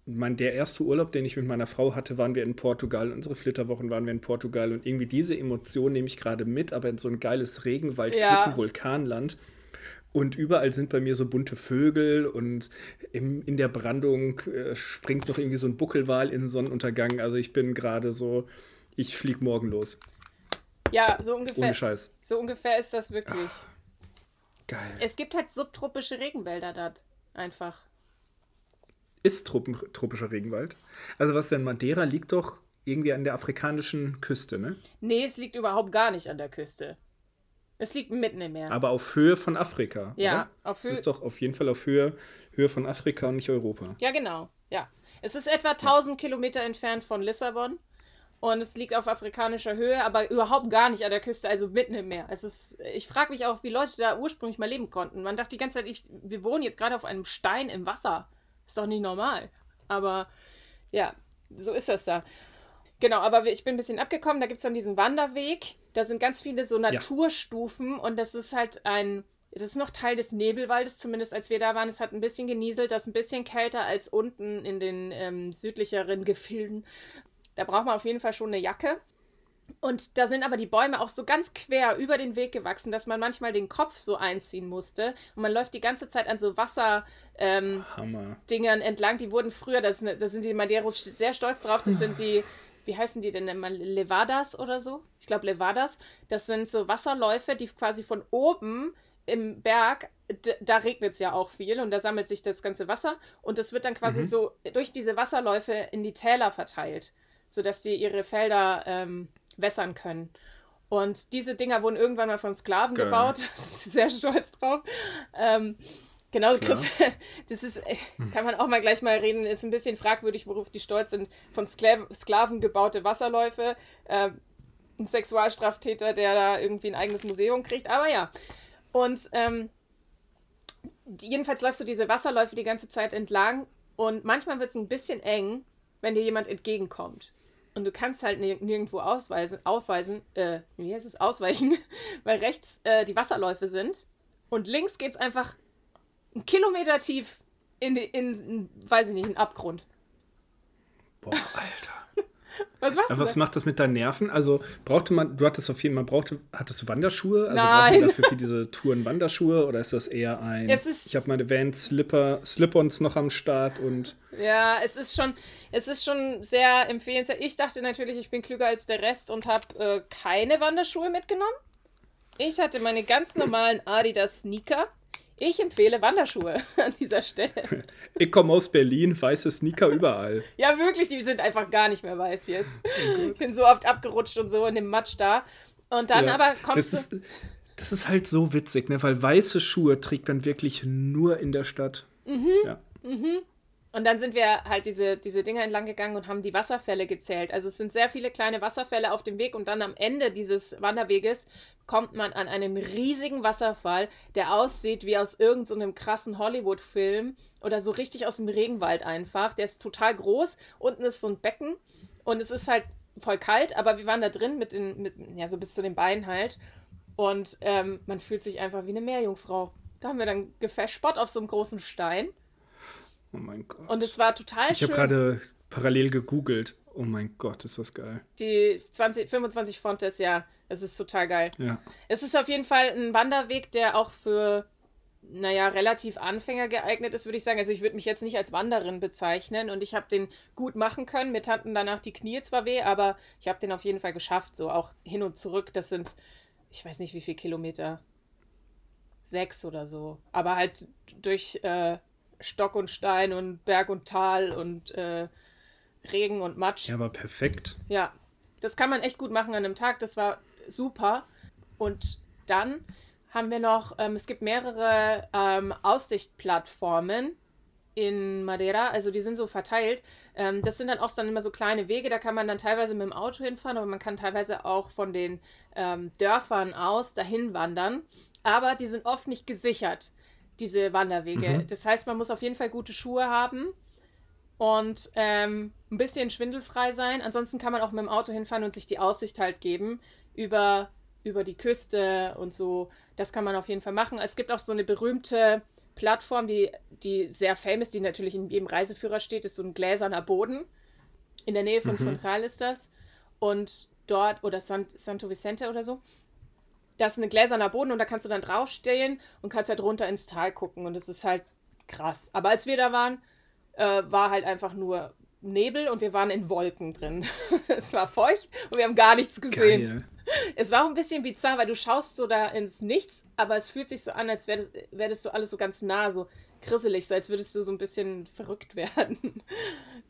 mein, der erste Urlaub, den ich mit meiner Frau hatte, waren wir in Portugal. Unsere Flitterwochen waren wir in Portugal. Und irgendwie diese Emotion nehme ich gerade mit, aber in so ein geiles Regenwald, ja. Vulkanland. Und überall sind bei mir so bunte Vögel und im, in der Brandung äh, springt noch irgendwie so ein Buckelwal in den Sonnenuntergang. Also ich bin gerade so, ich flieg morgen los. Ja, so ungefähr. Ohne Scheiß. So ungefähr ist das wirklich. Ach, geil. Es gibt halt subtropische Regenwälder dort. Einfach ist tropischer Regenwald. Also was denn Madeira liegt doch irgendwie an der afrikanischen Küste, ne? Nee, es liegt überhaupt gar nicht an der Küste. Es liegt mitten im Meer. Aber auf Höhe von Afrika. Ja, oder? auf Höhe. Es ist doch auf jeden Fall auf Höhe, Höhe von Afrika und nicht Europa. Ja, genau. Ja. Es ist etwa 1000 ja. Kilometer entfernt von Lissabon. Und es liegt auf afrikanischer Höhe, aber überhaupt gar nicht an der Küste, also mitten im Meer. Es ist, ich frage mich auch, wie Leute da ursprünglich mal leben konnten. Man dachte die ganze Zeit, ich, wir wohnen jetzt gerade auf einem Stein im Wasser. Ist doch nicht normal. Aber ja, so ist das da. Genau, aber ich bin ein bisschen abgekommen. Da gibt es dann diesen Wanderweg. Da sind ganz viele so Naturstufen ja. und das ist halt ein. Das ist noch Teil des Nebelwaldes, zumindest als wir da waren. Es hat ein bisschen genieselt, das ist ein bisschen kälter als unten in den ähm, südlicheren Gefilden. Da braucht man auf jeden Fall schon eine Jacke. Und da sind aber die Bäume auch so ganz quer über den Weg gewachsen, dass man manchmal den Kopf so einziehen musste. Und man läuft die ganze Zeit an so Wasserdingern ähm, entlang. Die wurden früher, da sind die Madeiros sehr stolz drauf, das sind die, wie heißen die denn immer, Levadas oder so? Ich glaube Levadas. Das sind so Wasserläufe, die quasi von oben im Berg, da regnet es ja auch viel und da sammelt sich das ganze Wasser und das wird dann quasi mhm. so durch diese Wasserläufe in die Täler verteilt, sodass die ihre Felder ähm, wässern können. Und diese Dinger wurden irgendwann mal von Sklaven Geil. gebaut. Da sind sie sehr stolz drauf. Ähm, genau, Chris, das ist, äh, kann man auch mal gleich mal reden, ist ein bisschen fragwürdig, worauf die stolz sind. Von Skla Sklaven gebaute Wasserläufe. Äh, ein Sexualstraftäter, der da irgendwie ein eigenes Museum kriegt. Aber ja. Und ähm, jedenfalls läufst du diese Wasserläufe die ganze Zeit entlang und manchmal wird es ein bisschen eng, wenn dir jemand entgegenkommt. Und du kannst halt nirgendwo ausweisen, aufweisen, äh, wie heißt es, ausweichen, weil rechts äh, die Wasserläufe sind und links geht es einfach einen Kilometer tief in, in, in, weiß ich nicht, einen Abgrund. Boah, Alter. Was machst du? Was macht das mit deinen Nerven? Also brauchte man, du hattest auf jeden Fall, brauchte, hattest du Wanderschuhe? Also Nein. dafür für diese Touren Wanderschuhe oder ist das eher ein, ich habe meine Vans Slipper, Slip-ons noch am Start und. Ja, es ist schon, es ist schon sehr empfehlenswert. Ich dachte natürlich, ich bin klüger als der Rest und habe äh, keine Wanderschuhe mitgenommen. Ich hatte meine ganz normalen Adidas Sneaker ich empfehle Wanderschuhe an dieser Stelle. Ich komme aus Berlin, weiße Sneaker überall. ja, wirklich, die sind einfach gar nicht mehr weiß jetzt. Oh ich bin so oft abgerutscht und so in dem Matsch da. Und dann ja, aber kommst das du. Ist, das ist halt so witzig, ne? weil weiße Schuhe trägt man wirklich nur in der Stadt. Mhm. Ja. Mhm. Und dann sind wir halt diese, diese Dinger entlang gegangen und haben die Wasserfälle gezählt. Also es sind sehr viele kleine Wasserfälle auf dem Weg und dann am Ende dieses Wanderweges kommt man an einen riesigen Wasserfall, der aussieht wie aus irgendeinem so krassen Hollywood-Film oder so richtig aus dem Regenwald einfach. Der ist total groß. Unten ist so ein Becken und es ist halt voll kalt, aber wir waren da drin mit den, mit, ja, so bis zu den Beinen halt. Und ähm, man fühlt sich einfach wie eine Meerjungfrau. Da haben wir dann gefespert auf so einem großen Stein. Oh mein Gott. Und es war total ich schön. Ich habe gerade parallel gegoogelt. Oh mein Gott, ist das geil. Die 20, 25 Fontes, ja, es ist total geil. Ja. Es ist auf jeden Fall ein Wanderweg, der auch für, naja, relativ Anfänger geeignet ist, würde ich sagen. Also ich würde mich jetzt nicht als Wanderin bezeichnen und ich habe den gut machen können. Mir taten danach die Knie zwar weh, aber ich habe den auf jeden Fall geschafft. So auch hin und zurück, das sind, ich weiß nicht wie viele Kilometer. Sechs oder so. Aber halt durch äh, Stock und Stein und Berg und Tal und äh, Regen und Matsch. Ja, aber perfekt. Ja, das kann man echt gut machen an einem Tag. Das war super. Und dann haben wir noch, ähm, es gibt mehrere ähm, Aussichtplattformen in Madeira, also die sind so verteilt. Ähm, das sind dann auch dann immer so kleine Wege, da kann man dann teilweise mit dem Auto hinfahren, aber man kann teilweise auch von den ähm, Dörfern aus dahin wandern. Aber die sind oft nicht gesichert, diese Wanderwege. Mhm. Das heißt, man muss auf jeden Fall gute Schuhe haben und ähm, ein bisschen schwindelfrei sein. Ansonsten kann man auch mit dem Auto hinfahren und sich die Aussicht halt geben über, über die Küste und so. Das kann man auf jeden Fall machen. Es gibt auch so eine berühmte Plattform, die, die sehr famous, die natürlich in jedem Reiseführer steht, ist so ein gläserner Boden. In der Nähe von mhm. Funchal ist das. Und dort, oder San, Santo Vicente oder so, das ist ein gläserner Boden und da kannst du dann draufstehen und kannst halt runter ins Tal gucken. Und das ist halt krass. Aber als wir da waren, äh, war halt einfach nur Nebel und wir waren in Wolken drin. es war feucht und wir haben gar nichts gesehen. Geil. Es war auch ein bisschen bizarr, weil du schaust so da ins Nichts, aber es fühlt sich so an, als wäre das, wär das so alles so ganz nah, so grisselig, so als würdest du so ein bisschen verrückt werden.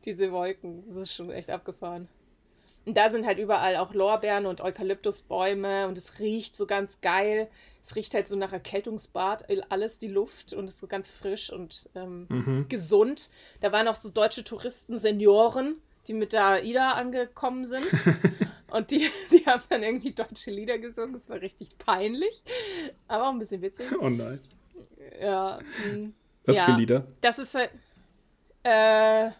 Diese Wolken. Das ist schon echt abgefahren. Und da sind halt überall auch Lorbeeren und Eukalyptusbäume und es riecht so ganz geil. Es riecht halt so nach Erkältungsbad, alles die Luft und ist so ganz frisch und ähm, mhm. gesund. Da waren auch so deutsche Touristen, Senioren, die mit der AIDA angekommen sind. und die, die haben dann irgendwie deutsche Lieder gesungen. Es war richtig peinlich, aber auch ein bisschen witzig. Oh nein. Ja. Was ja, für Lieder? Das ist halt. Äh,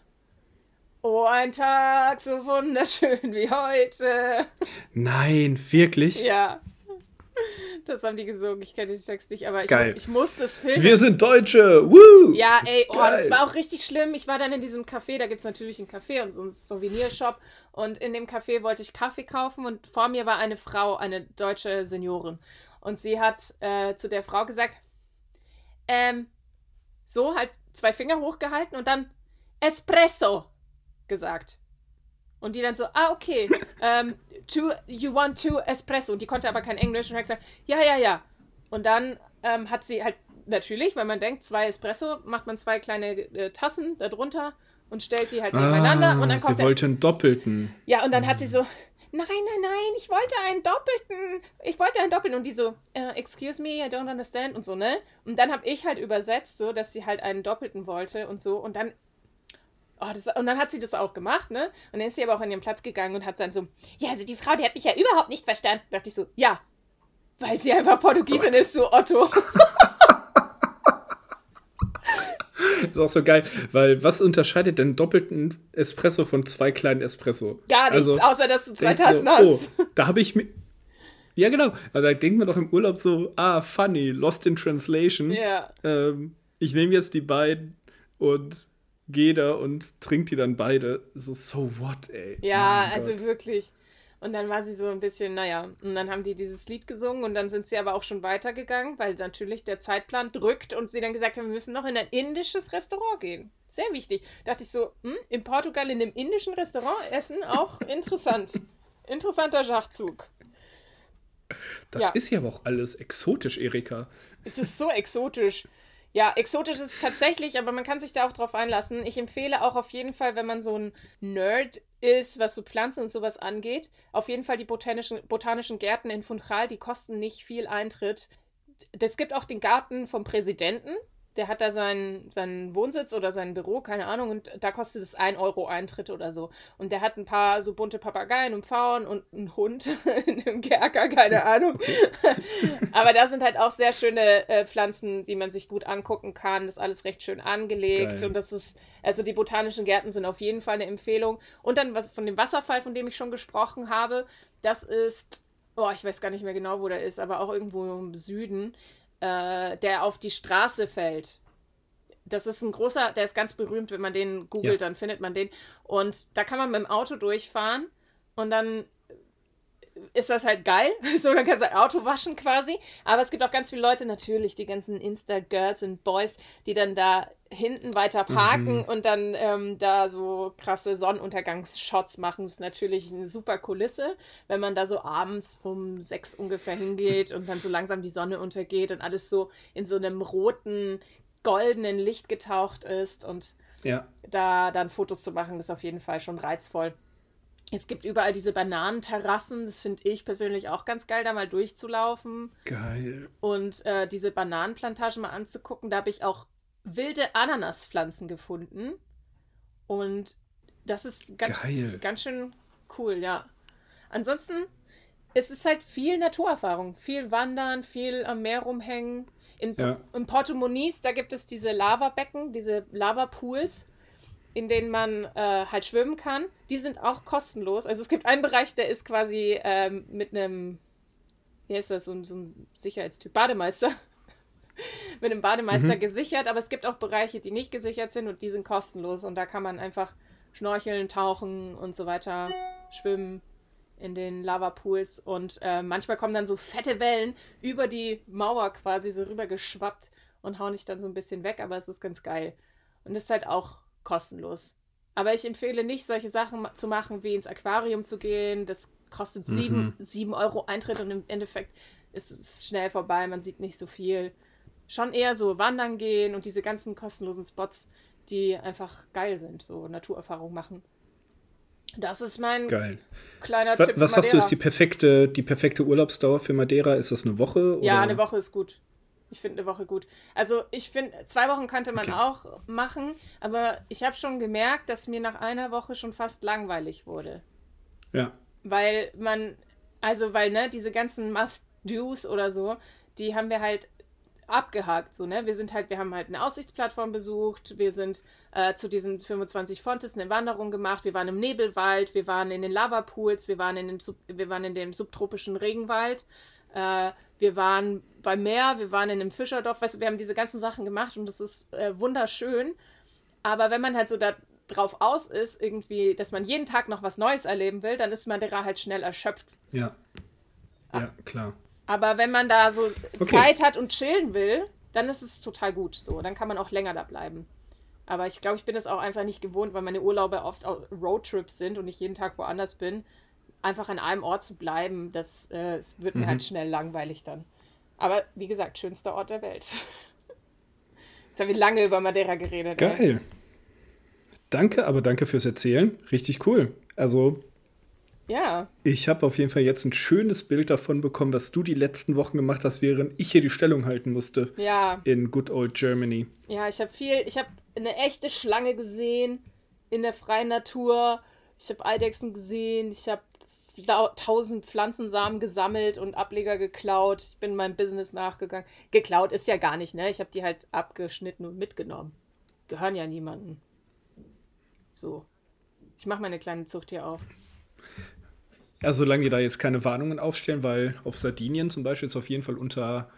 Oh, ein Tag so wunderschön wie heute. Nein, wirklich? Ja. Das haben die gesungen. Ich kenne den Text nicht, aber ich, ich musste es filmen. Wir sind Deutsche! Woo! Ja, ey, oh, das war auch richtig schlimm. Ich war dann in diesem Café, da gibt es natürlich einen Café und so einen Souvenirshop. Und in dem Café wollte ich Kaffee kaufen und vor mir war eine Frau, eine deutsche Seniorin. Und sie hat äh, zu der Frau gesagt, ähm, so halt zwei Finger hochgehalten und dann Espresso gesagt. Und die dann so, ah, okay, um, two, you want two Espresso. Und die konnte aber kein Englisch und hat gesagt, ja, ja, ja. Und dann ähm, hat sie halt natürlich, weil man denkt, zwei Espresso, macht man zwei kleine äh, Tassen darunter und stellt die halt ah, nebeneinander. Und dann kommt sie wollte einen doppelten. Ja, und dann hat sie so, nein, nein, nein, ich wollte einen doppelten. Ich wollte einen doppelten. Und die so, uh, excuse me, I don't understand und so, ne? Und dann habe ich halt übersetzt, so, dass sie halt einen doppelten wollte und so. Und dann Oh, war, und dann hat sie das auch gemacht, ne? Und dann ist sie aber auch an ihren Platz gegangen und hat dann so, ja, also die Frau, die hat mich ja überhaupt nicht verstanden. Da dachte ich so, ja, weil sie einfach Portugiesin Gott. ist, so Otto. Das ist auch so geil, weil was unterscheidet denn doppelten Espresso von zwei kleinen Espresso? Gar nichts, also, außer dass du zwei Tassen so, hast. Oh, da habe ich mir. Ja, genau. Also da denkt man doch im Urlaub so, ah, funny, lost in translation. Ja. Ähm, ich nehme jetzt die beiden und da und trinkt die dann beide. So, so what, ey. Ja, mein also Gott. wirklich. Und dann war sie so ein bisschen, naja, und dann haben die dieses Lied gesungen und dann sind sie aber auch schon weitergegangen, weil natürlich der Zeitplan drückt und sie dann gesagt haben, wir müssen noch in ein indisches Restaurant gehen. Sehr wichtig. Da dachte ich so, hm, in Portugal in einem indischen Restaurant essen, auch interessant. Interessanter Schachzug. Das ja. ist ja aber auch alles exotisch, Erika. Es ist so exotisch. Ja, exotisch ist es tatsächlich, aber man kann sich da auch drauf einlassen. Ich empfehle auch auf jeden Fall, wenn man so ein Nerd ist, was so Pflanzen und sowas angeht, auf jeden Fall die botanischen, botanischen Gärten in Funchal, die kosten nicht viel Eintritt. Es gibt auch den Garten vom Präsidenten, der hat da seinen, seinen Wohnsitz oder sein Büro, keine Ahnung, und da kostet es 1 Euro Eintritt oder so. Und der hat ein paar so bunte Papageien und Pfauern und einen Hund in einem Kerker, keine Ahnung. Aber da sind halt auch sehr schöne äh, Pflanzen, die man sich gut angucken kann. Das ist alles recht schön angelegt Geil. und das ist, also die botanischen Gärten sind auf jeden Fall eine Empfehlung. Und dann was von dem Wasserfall, von dem ich schon gesprochen habe, das ist, oh, ich weiß gar nicht mehr genau, wo der ist, aber auch irgendwo im Süden äh, der auf die Straße fällt. Das ist ein großer, der ist ganz berühmt, wenn man den googelt, ja. dann findet man den. Und da kann man mit dem Auto durchfahren und dann ist das halt geil. So, dann kannst du ein Auto waschen quasi. Aber es gibt auch ganz viele Leute, natürlich, die ganzen Insta-Girls und Boys, die dann da hinten weiter parken mhm. und dann ähm, da so krasse Sonnenuntergangsshots machen. Das ist natürlich eine super Kulisse, wenn man da so abends um sechs ungefähr hingeht und dann so langsam die Sonne untergeht und alles so in so einem roten, goldenen Licht getaucht ist und ja. da dann Fotos zu machen, ist auf jeden Fall schon reizvoll. Es gibt überall diese Bananenterrassen, das finde ich persönlich auch ganz geil, da mal durchzulaufen. Geil. Und äh, diese Bananenplantagen mal anzugucken. Da habe ich auch wilde Ananaspflanzen gefunden. Und Das ist ganz, Geil. ganz schön cool, ja. Ansonsten es ist halt viel Naturerfahrung, viel Wandern, viel am Meer rumhängen. In, ja. in Porto Moniz, da gibt es diese Lavabecken, diese Lavapools, in denen man äh, halt schwimmen kann. Die sind auch kostenlos. Also es gibt einen Bereich, der ist quasi ähm, mit einem, wie heißt das, so, ein, so ein Sicherheitstyp, Bademeister. mit einem Bademeister mhm. gesichert, aber es gibt auch Bereiche, die nicht gesichert sind und die sind kostenlos und da kann man einfach schnorcheln, tauchen und so weiter, schwimmen in den Lavapools und äh, manchmal kommen dann so fette Wellen über die Mauer quasi so rüber geschwappt und hauen dich dann so ein bisschen weg, aber es ist ganz geil. Und ist halt auch kostenlos. Aber ich empfehle nicht, solche Sachen zu machen, wie ins Aquarium zu gehen. Das kostet 7 mhm. Euro Eintritt und im Endeffekt ist es schnell vorbei, man sieht nicht so viel. Schon eher so wandern gehen und diese ganzen kostenlosen Spots, die einfach geil sind, so Naturerfahrung machen. Das ist mein Geil. kleiner was, Tipp. Was sagst du, ist die perfekte, die perfekte Urlaubsdauer für Madeira? Ist das eine Woche? Oder? Ja, eine Woche ist gut. Ich finde eine Woche gut. Also ich finde, zwei Wochen könnte man okay. auch machen, aber ich habe schon gemerkt, dass mir nach einer Woche schon fast langweilig wurde. Ja. Weil man, also weil, ne, diese ganzen Must-Dos oder so, die haben wir halt abgehakt. So, ne? Wir sind halt, wir haben halt eine Aussichtsplattform besucht, wir sind äh, zu diesen 25 Fontes eine Wanderung gemacht, wir waren im Nebelwald, wir waren in den Lavapools, wir waren in, den Sub, wir waren in dem subtropischen Regenwald, äh, wir waren beim Meer, wir waren in einem Fischerdorf, weißt du, wir haben diese ganzen Sachen gemacht und das ist äh, wunderschön. Aber wenn man halt so da drauf aus ist, irgendwie, dass man jeden Tag noch was Neues erleben will, dann ist Madeira halt schnell erschöpft. Ja. Ja, klar. Aber wenn man da so okay. Zeit hat und chillen will, dann ist es total gut so. Dann kann man auch länger da bleiben. Aber ich glaube, ich bin es auch einfach nicht gewohnt, weil meine Urlaube oft Roadtrips sind und ich jeden Tag woanders bin. Einfach an einem Ort zu bleiben, das, äh, das wird mhm. mir halt schnell langweilig dann. Aber wie gesagt, schönster Ort der Welt. Jetzt haben wir lange über Madeira geredet. Geil. Ey. Danke, aber danke fürs Erzählen. Richtig cool. Also ja. Ich habe auf jeden Fall jetzt ein schönes Bild davon bekommen, was du die letzten Wochen gemacht hast, während ich hier die Stellung halten musste. Ja. In Good Old Germany. Ja, ich habe viel, ich habe eine echte Schlange gesehen in der freien Natur. Ich habe Eidechsen gesehen. Ich habe tausend Pflanzensamen gesammelt und Ableger geklaut. Ich bin meinem Business nachgegangen. Geklaut ist ja gar nicht, ne? Ich habe die halt abgeschnitten und mitgenommen. Gehören ja niemandem. So. Ich mache meine kleine Zucht hier auf. Ja, solange die da jetzt keine Warnungen aufstellen, weil auf Sardinien zum Beispiel ist auf jeden Fall unter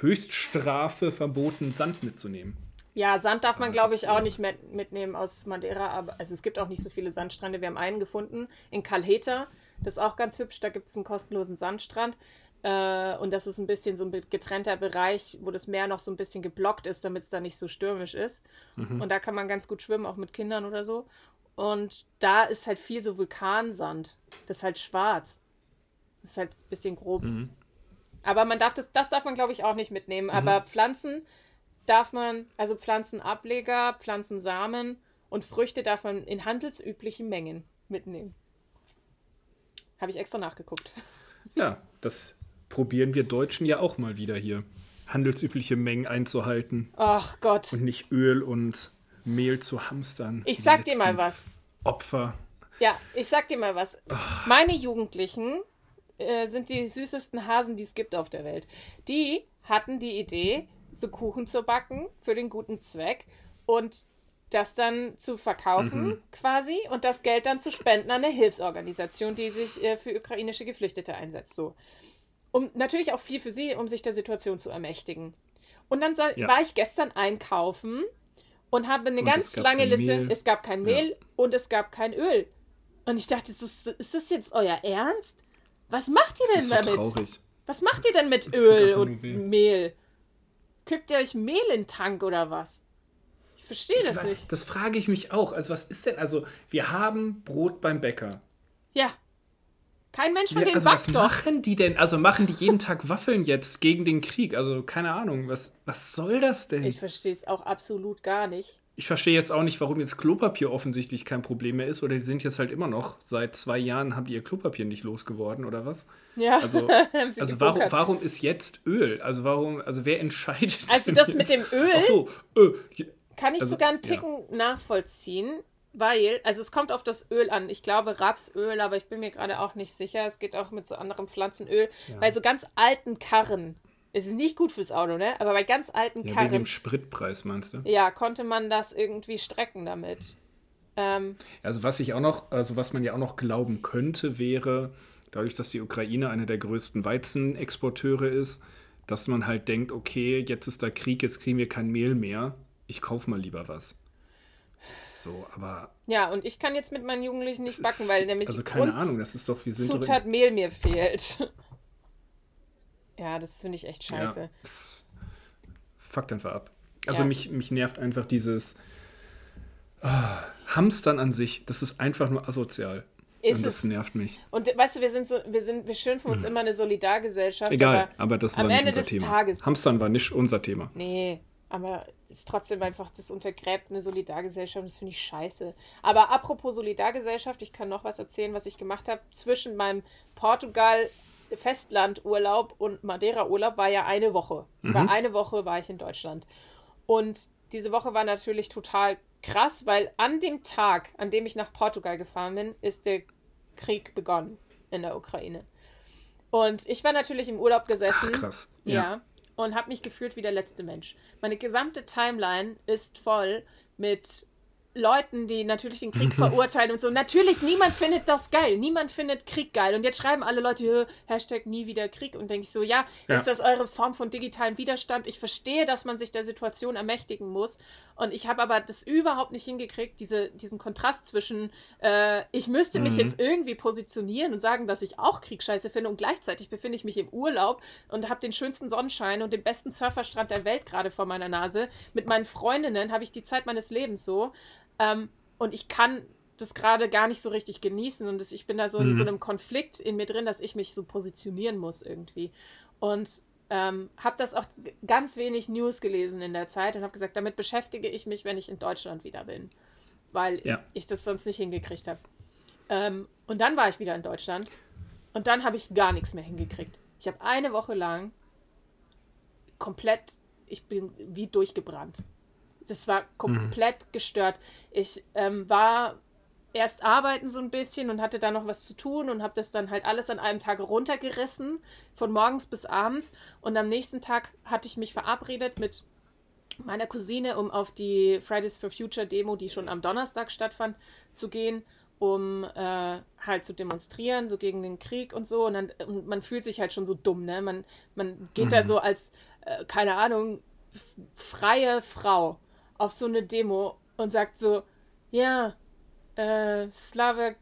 Höchststrafe verboten, Sand mitzunehmen. Ja, Sand darf man, glaube ich, auch nicht mit, mitnehmen aus Madeira. Aber, also es gibt auch nicht so viele Sandstrände. Wir haben einen gefunden in Calheta. Das ist auch ganz hübsch. Da gibt es einen kostenlosen Sandstrand. Äh, und das ist ein bisschen so ein getrennter Bereich, wo das Meer noch so ein bisschen geblockt ist, damit es da nicht so stürmisch ist. Mhm. Und da kann man ganz gut schwimmen, auch mit Kindern oder so. Und da ist halt viel so Vulkansand. Das ist halt schwarz. Das ist halt ein bisschen grob. Mhm. Aber man darf das, das darf man, glaube ich, auch nicht mitnehmen. Mhm. Aber Pflanzen darf man, also Pflanzenableger, Pflanzensamen und Früchte darf man in handelsüblichen Mengen mitnehmen. Habe ich extra nachgeguckt. Ja, das probieren wir Deutschen ja auch mal wieder hier. Handelsübliche Mengen einzuhalten. Ach Gott. Und nicht Öl und Mehl zu hamstern. Ich sag dir mal was. Opfer. Ja, ich sag dir mal was. Oh. Meine Jugendlichen äh, sind die süßesten Hasen, die es gibt auf der Welt. Die hatten die Idee, so Kuchen zu backen für den guten Zweck und das dann zu verkaufen mhm. quasi und das Geld dann zu spenden an eine Hilfsorganisation, die sich äh, für ukrainische Geflüchtete einsetzt. So. Um natürlich auch viel für sie, um sich der Situation zu ermächtigen. Und dann soll, ja. war ich gestern einkaufen und habe eine und ganz lange Liste. Mehl. Es gab kein Mehl ja. und es gab kein Öl. Und ich dachte, ist das, ist das jetzt euer Ernst? Was macht ihr denn damit? So traurig. Was macht ihr denn mit Öl und Mehl? Kippt ihr euch Mehl in den Tank oder was? Ich verstehe das nicht. Das frage ich mich auch. Also, was ist denn? Also, wir haben Brot beim Bäcker. Ja. Kein Mensch von ja, denen also backt was doch. machen die denn? Also machen die jeden Tag Waffeln jetzt gegen den Krieg? Also keine Ahnung, was, was soll das denn? Ich verstehe es auch absolut gar nicht. Ich verstehe jetzt auch nicht, warum jetzt Klopapier offensichtlich kein Problem mehr ist. Oder die sind jetzt halt immer noch, seit zwei Jahren haben die ihr Klopapier nicht losgeworden oder was? Ja. Also, also warum, warum ist jetzt Öl? Also warum, also wer entscheidet? Also das jetzt? mit dem Öl Ach so, äh, kann ich also, sogar einen Ticken ja. nachvollziehen, weil, also es kommt auf das Öl an. Ich glaube Rapsöl, aber ich bin mir gerade auch nicht sicher. Es geht auch mit so anderem Pflanzenöl. Ja. Bei so ganz alten Karren, es ist nicht gut fürs Auto, ne? Aber bei ganz alten ja, Karren. Wegen dem Spritpreis, meinst du? Ja, konnte man das irgendwie strecken damit. Ähm, also was ich auch noch, also was man ja auch noch glauben könnte, wäre, dadurch, dass die Ukraine eine der größten Weizenexporteure ist, dass man halt denkt, okay, jetzt ist da Krieg, jetzt kriegen wir kein Mehl mehr. Ich kaufe mal lieber was. So, aber. Ja, und ich kann jetzt mit meinen Jugendlichen nicht backen, ist, weil nämlich also keine Ahnung, das ist doch wir sind Zutat doch Mehl mir fehlt. ja, das finde ich echt scheiße. Ja, fuckt einfach ab. Also ja. mich, mich nervt einfach dieses oh, Hamstern an sich. Das ist einfach nur asozial. Ist und das es. nervt mich. Und weißt du, wir sind so, wir sind, wir schimpfen uns mhm. immer eine Solidargesellschaft. Egal, aber, aber das war nicht Ende unser des Thema. Tages. Hamstern war nicht unser Thema. Nee, aber ist trotzdem einfach, das untergräbt eine Solidargesellschaft. Das finde ich scheiße. Aber apropos Solidargesellschaft, ich kann noch was erzählen, was ich gemacht habe. Zwischen meinem Portugal Festlandurlaub und Madeira-Urlaub war ja eine Woche. Mhm. War eine Woche war ich in Deutschland. Und diese Woche war natürlich total krass, weil an dem Tag, an dem ich nach Portugal gefahren bin, ist der Krieg begonnen in der Ukraine. Und ich war natürlich im Urlaub gesessen. Ach, krass. Ja. ja und habe mich gefühlt wie der letzte Mensch. Meine gesamte Timeline ist voll mit Leuten, die natürlich den Krieg verurteilen und so. Natürlich, niemand findet das geil. Niemand findet Krieg geil. Und jetzt schreiben alle Leute, Hashtag nie wieder Krieg. Und denke ich so, ja, ja, ist das eure Form von digitalen Widerstand? Ich verstehe, dass man sich der Situation ermächtigen muss. Und ich habe aber das überhaupt nicht hingekriegt, diese, diesen Kontrast zwischen, äh, ich müsste mich mhm. jetzt irgendwie positionieren und sagen, dass ich auch Krieg scheiße finde. Und gleichzeitig befinde ich mich im Urlaub und habe den schönsten Sonnenschein und den besten Surferstrand der Welt gerade vor meiner Nase. Mit meinen Freundinnen habe ich die Zeit meines Lebens so. Ähm, und ich kann das gerade gar nicht so richtig genießen und das, ich bin da so in so mhm. einem Konflikt in mir drin, dass ich mich so positionieren muss irgendwie. Und ähm, habe das auch ganz wenig News gelesen in der Zeit und habe gesagt, damit beschäftige ich mich, wenn ich in Deutschland wieder bin, weil ja. ich das sonst nicht hingekriegt habe. Ähm, und dann war ich wieder in Deutschland und dann habe ich gar nichts mehr hingekriegt. Ich habe eine Woche lang komplett, ich bin wie durchgebrannt. Das war komplett mhm. gestört. Ich ähm, war erst arbeiten so ein bisschen und hatte da noch was zu tun und habe das dann halt alles an einem Tag runtergerissen, von morgens bis abends. Und am nächsten Tag hatte ich mich verabredet mit meiner Cousine, um auf die Fridays for Future Demo, die schon am Donnerstag stattfand, zu gehen, um äh, halt zu demonstrieren, so gegen den Krieg und so. Und, dann, und man fühlt sich halt schon so dumm, ne? Man, man geht mhm. da so als, äh, keine Ahnung, freie Frau auf so eine Demo und sagt so, ja, äh, Slava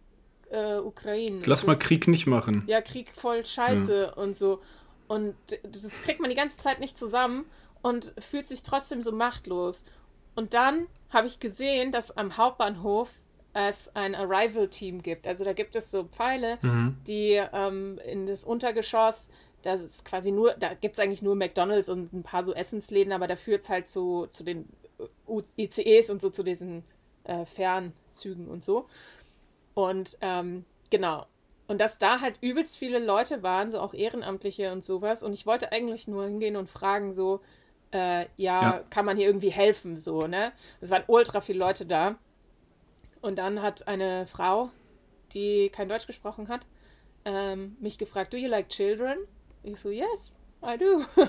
äh, Ukraine. Lass mal Krieg nicht machen. Ja, Krieg voll scheiße ja. und so. Und das kriegt man die ganze Zeit nicht zusammen und fühlt sich trotzdem so machtlos. Und dann habe ich gesehen, dass am Hauptbahnhof es ein Arrival-Team gibt. Also da gibt es so Pfeile, mhm. die ähm, in das Untergeschoss, das ist quasi nur, da gibt es eigentlich nur McDonalds und ein paar so Essensläden, aber da führt es halt zu, zu den ICEs und so zu diesen äh, Fernzügen und so. Und ähm, genau. Und dass da halt übelst viele Leute waren, so auch Ehrenamtliche und sowas. Und ich wollte eigentlich nur hingehen und fragen, so, äh, ja, ja, kann man hier irgendwie helfen, so, ne? Es waren ultra viele Leute da. Und dann hat eine Frau, die kein Deutsch gesprochen hat, ähm, mich gefragt, do you like children? Ich so, yes, I do.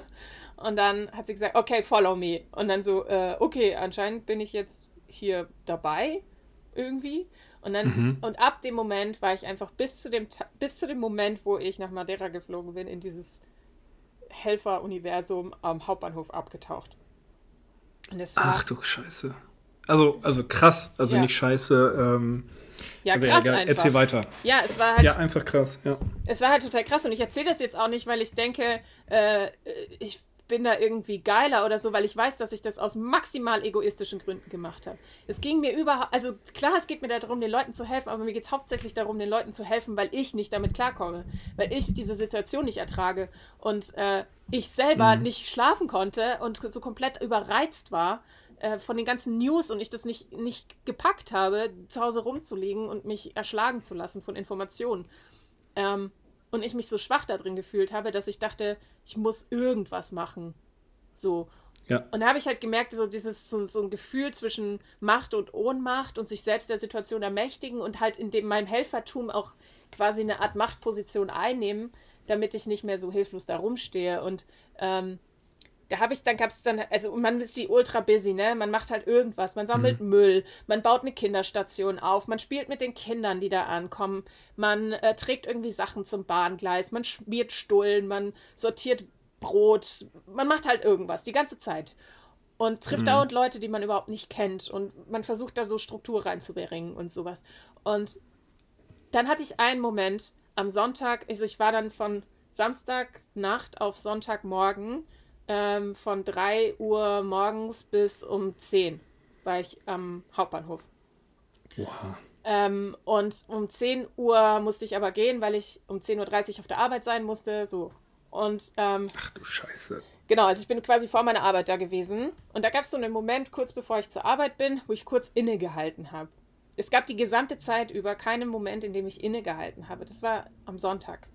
Und dann hat sie gesagt, okay, follow me. Und dann so, äh, okay, anscheinend bin ich jetzt hier dabei irgendwie. Und dann, mhm. und ab dem Moment war ich einfach bis zu dem bis zu dem Moment, wo ich nach Madeira geflogen bin, in dieses Helfer-Universum am Hauptbahnhof abgetaucht. Ach du Scheiße. Also, also krass, also ja. nicht scheiße. Ähm, ja, also krass ja, einfach. Erzähl weiter. Ja, es war halt. Ja, einfach krass, ja. Es war halt total krass und ich erzähle das jetzt auch nicht, weil ich denke, äh, ich bin da irgendwie geiler oder so, weil ich weiß, dass ich das aus maximal egoistischen Gründen gemacht habe. Es ging mir überhaupt, also klar, es geht mir darum, den Leuten zu helfen, aber mir geht es hauptsächlich darum, den Leuten zu helfen, weil ich nicht damit klarkomme, weil ich diese Situation nicht ertrage und äh, ich selber mhm. nicht schlafen konnte und so komplett überreizt war äh, von den ganzen News und ich das nicht, nicht gepackt habe, zu Hause rumzulegen und mich erschlagen zu lassen von Informationen. Ähm, und ich mich so schwach da drin gefühlt habe, dass ich dachte, ich muss irgendwas machen. So. Ja. Und da habe ich halt gemerkt, so dieses so, so, ein Gefühl zwischen Macht und Ohnmacht und sich selbst der Situation ermächtigen und halt in dem meinem Helfertum auch quasi eine Art Machtposition einnehmen, damit ich nicht mehr so hilflos da rumstehe. Und ähm, da habe ich, dann gab es dann, also man ist die ultra busy, ne? Man macht halt irgendwas, man sammelt mhm. Müll, man baut eine Kinderstation auf, man spielt mit den Kindern, die da ankommen, man äh, trägt irgendwie Sachen zum Bahngleis, man schmiert Stullen, man sortiert Brot, man macht halt irgendwas die ganze Zeit. Und trifft mhm. dauernd Leute, die man überhaupt nicht kennt. Und man versucht da so Struktur reinzubringen und sowas. Und dann hatte ich einen Moment am Sonntag, also ich war dann von Samstagnacht auf Sonntagmorgen ähm, von 3 Uhr morgens bis um 10 war ich am Hauptbahnhof. Wow. Ähm, und um 10 Uhr musste ich aber gehen, weil ich um 10.30 Uhr auf der Arbeit sein musste. So. Und, ähm, Ach du Scheiße. Genau, also ich bin quasi vor meiner Arbeit da gewesen. Und da gab es so einen Moment, kurz bevor ich zur Arbeit bin, wo ich kurz innegehalten habe. Es gab die gesamte Zeit über keinen Moment, in dem ich innegehalten habe. Das war am Sonntag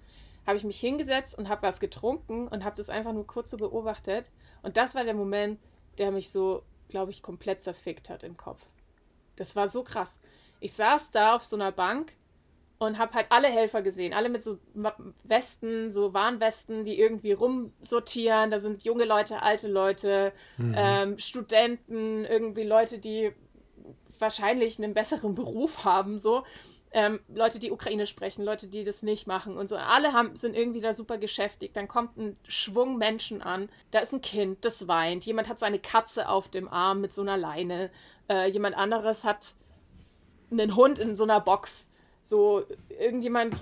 habe ich mich hingesetzt und habe was getrunken und habe das einfach nur kurz so beobachtet. Und das war der Moment, der mich so, glaube ich, komplett zerfickt hat im Kopf. Das war so krass. Ich saß da auf so einer Bank und habe halt alle Helfer gesehen, alle mit so Westen, so Warnwesten, die irgendwie rumsortieren. Da sind junge Leute, alte Leute, mhm. ähm, Studenten, irgendwie Leute, die wahrscheinlich einen besseren Beruf haben, so ähm, Leute, die Ukraine sprechen, Leute, die das nicht machen und so. Alle haben, sind irgendwie da super geschäftig. Dann kommt ein Schwung Menschen an. Da ist ein Kind, das weint. Jemand hat seine Katze auf dem Arm mit so einer Leine. Äh, jemand anderes hat einen Hund in so einer Box. So, irgendjemand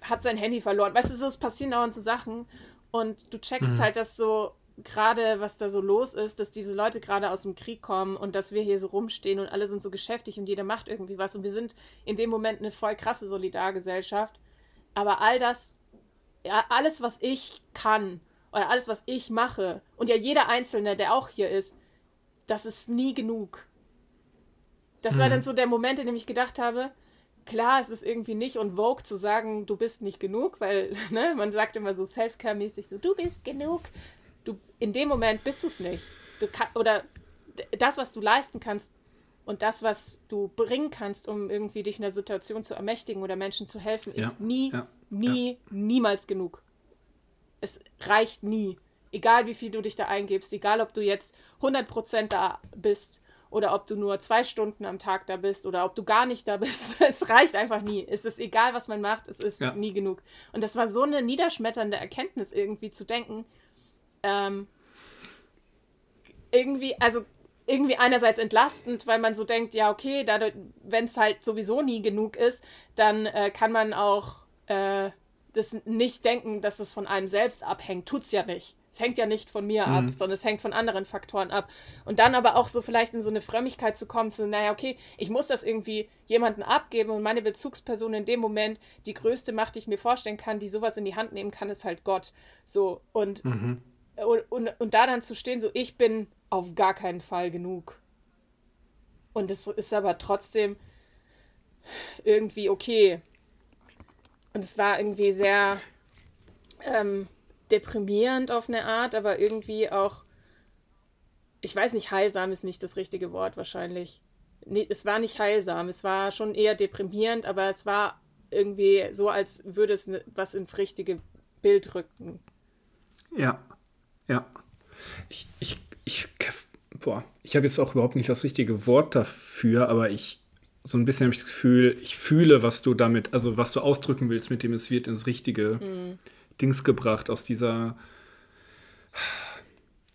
hat sein Handy verloren. Weißt du, so, es passieren dauernd so Sachen. Und du checkst mhm. halt, dass so gerade, was da so los ist, dass diese Leute gerade aus dem Krieg kommen und dass wir hier so rumstehen und alle sind so geschäftig und jeder macht irgendwie was und wir sind in dem Moment eine voll krasse Solidargesellschaft. Aber all das, ja, alles, was ich kann oder alles, was ich mache und ja jeder Einzelne, der auch hier ist, das ist nie genug. Das mhm. war dann so der Moment, in dem ich gedacht habe, klar, es ist irgendwie nicht und Vogue zu sagen, du bist nicht genug, weil ne, man sagt immer so Self-Care-mäßig so, du bist genug du in dem Moment bist du es nicht. Du kann, oder das, was du leisten kannst und das, was du bringen kannst, um irgendwie dich in der Situation zu ermächtigen oder Menschen zu helfen, ja. ist nie, ja. nie, ja. niemals genug. Es reicht nie. Egal wie viel du dich da eingibst, egal ob du jetzt 100% da bist oder ob du nur zwei Stunden am Tag da bist oder ob du gar nicht da bist. Es reicht einfach nie. Es ist egal, was man macht, es ist nie genug. Und das war so eine niederschmetternde Erkenntnis irgendwie zu denken, ähm, irgendwie, also irgendwie einerseits entlastend, weil man so denkt, ja, okay, wenn es halt sowieso nie genug ist, dann äh, kann man auch äh, das nicht denken, dass es von einem selbst abhängt. Tut's ja nicht. Es hängt ja nicht von mir mhm. ab, sondern es hängt von anderen Faktoren ab. Und dann aber auch so vielleicht in so eine Frömmigkeit zu kommen, zu, naja, okay, ich muss das irgendwie jemandem abgeben und meine Bezugsperson in dem Moment, die größte Macht, die ich mir vorstellen kann, die sowas in die Hand nehmen kann, ist halt Gott. So, und mhm und, und, und da dann zu stehen, so ich bin auf gar keinen Fall genug. Und es ist aber trotzdem irgendwie okay. Und es war irgendwie sehr ähm, deprimierend auf eine Art, aber irgendwie auch, ich weiß nicht, heilsam ist nicht das richtige Wort wahrscheinlich. Nee, es war nicht heilsam, es war schon eher deprimierend, aber es war irgendwie so, als würde es ne, was ins richtige Bild rücken. Ja. Ja. Ich, ich, ich, boah, ich habe jetzt auch überhaupt nicht das richtige Wort dafür, aber ich, so ein bisschen habe ich das Gefühl, ich fühle, was du damit, also was du ausdrücken willst, mit dem es wird ins richtige mhm. Dings gebracht, aus dieser,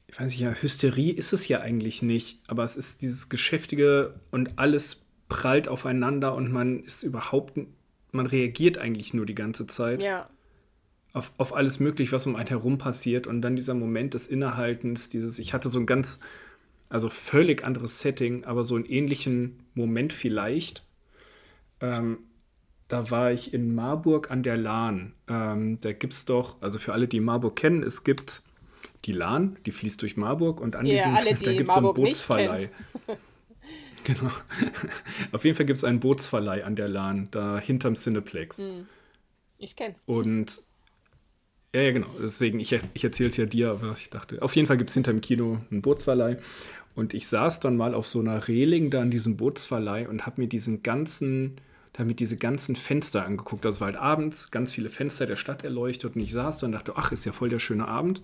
ich weiß nicht, ja, Hysterie ist es ja eigentlich nicht, aber es ist dieses Geschäftige und alles prallt aufeinander und man ist überhaupt, man reagiert eigentlich nur die ganze Zeit. Ja auf, auf alles Mögliche, was um einen herum passiert. Und dann dieser Moment des Innehaltens, dieses, ich hatte so ein ganz, also völlig anderes Setting, aber so einen ähnlichen Moment vielleicht. Ähm, da war ich in Marburg an der Lahn. Ähm, da gibt es doch, also für alle, die Marburg kennen, es gibt die Lahn, die fließt durch Marburg und an ja, diesem, alle, die da gibt es so einen Bootsverleih. genau. Auf jeden Fall gibt es einen Bootsverleih an der Lahn, da hinterm Cineplex. Hm. Ich kenn's. Und Ja, ja, genau. Deswegen, ich, ich erzähle es ja dir, aber ich dachte, auf jeden Fall gibt es hinter dem Kino einen Bootsverleih. Und ich saß dann mal auf so einer Reling da in diesem Bootsverleih und habe mir diesen ganzen, da mir diese ganzen Fenster angeguckt. Also war halt abends ganz viele Fenster der Stadt erleuchtet und ich saß da und dachte, ach, ist ja voll der schöne Abend.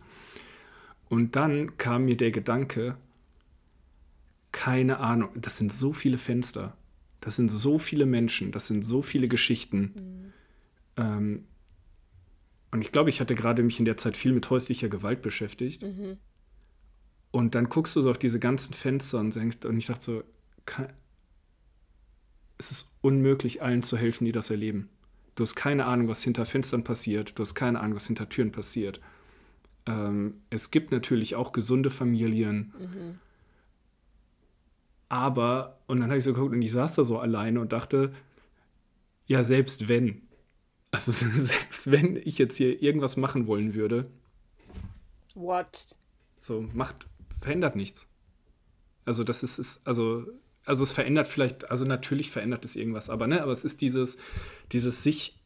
Und dann kam mir der Gedanke, keine Ahnung, das sind so viele Fenster, das sind so viele Menschen, das sind so viele Geschichten. Mhm. Ähm, und ich glaube, ich hatte gerade mich in der Zeit viel mit häuslicher Gewalt beschäftigt. Mhm. Und dann guckst du so auf diese ganzen Fenster und denkst, und ich dachte so, kann, es ist unmöglich, allen zu helfen, die das erleben. Du hast keine Ahnung, was hinter Fenstern passiert. Du hast keine Ahnung, was hinter Türen passiert. Ähm, es gibt natürlich auch gesunde Familien. Mhm. Aber, und dann habe ich so geguckt und ich saß da so alleine und dachte, ja, selbst wenn, also selbst wenn ich jetzt hier irgendwas machen wollen würde. What? So, macht, verändert nichts. Also das ist, ist also, also es verändert vielleicht, also natürlich verändert es irgendwas, aber ne, aber es ist dieses, dieses sich,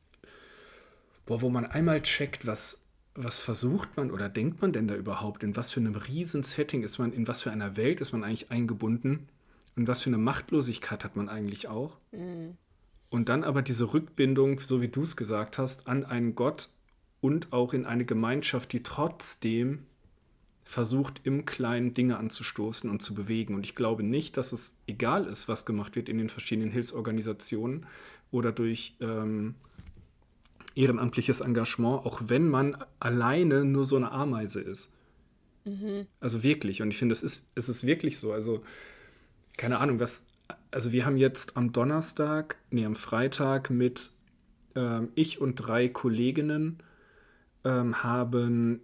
boah, wo man einmal checkt, was, was versucht man oder denkt man denn da überhaupt? In was für einem riesen Setting ist man, in was für einer Welt ist man eigentlich eingebunden? Und was für eine Machtlosigkeit hat man eigentlich auch? Mhm. Und dann aber diese Rückbindung, so wie du es gesagt hast, an einen Gott und auch in eine Gemeinschaft, die trotzdem versucht, im Kleinen Dinge anzustoßen und zu bewegen. Und ich glaube nicht, dass es egal ist, was gemacht wird in den verschiedenen Hilfsorganisationen oder durch ähm, ehrenamtliches Engagement, auch wenn man alleine nur so eine Ameise ist. Mhm. Also wirklich. Und ich finde, es ist, es ist wirklich so. Also, keine Ahnung, was. Also, wir haben jetzt am Donnerstag, nee, am Freitag mit ähm, ich und drei Kolleginnen ähm, haben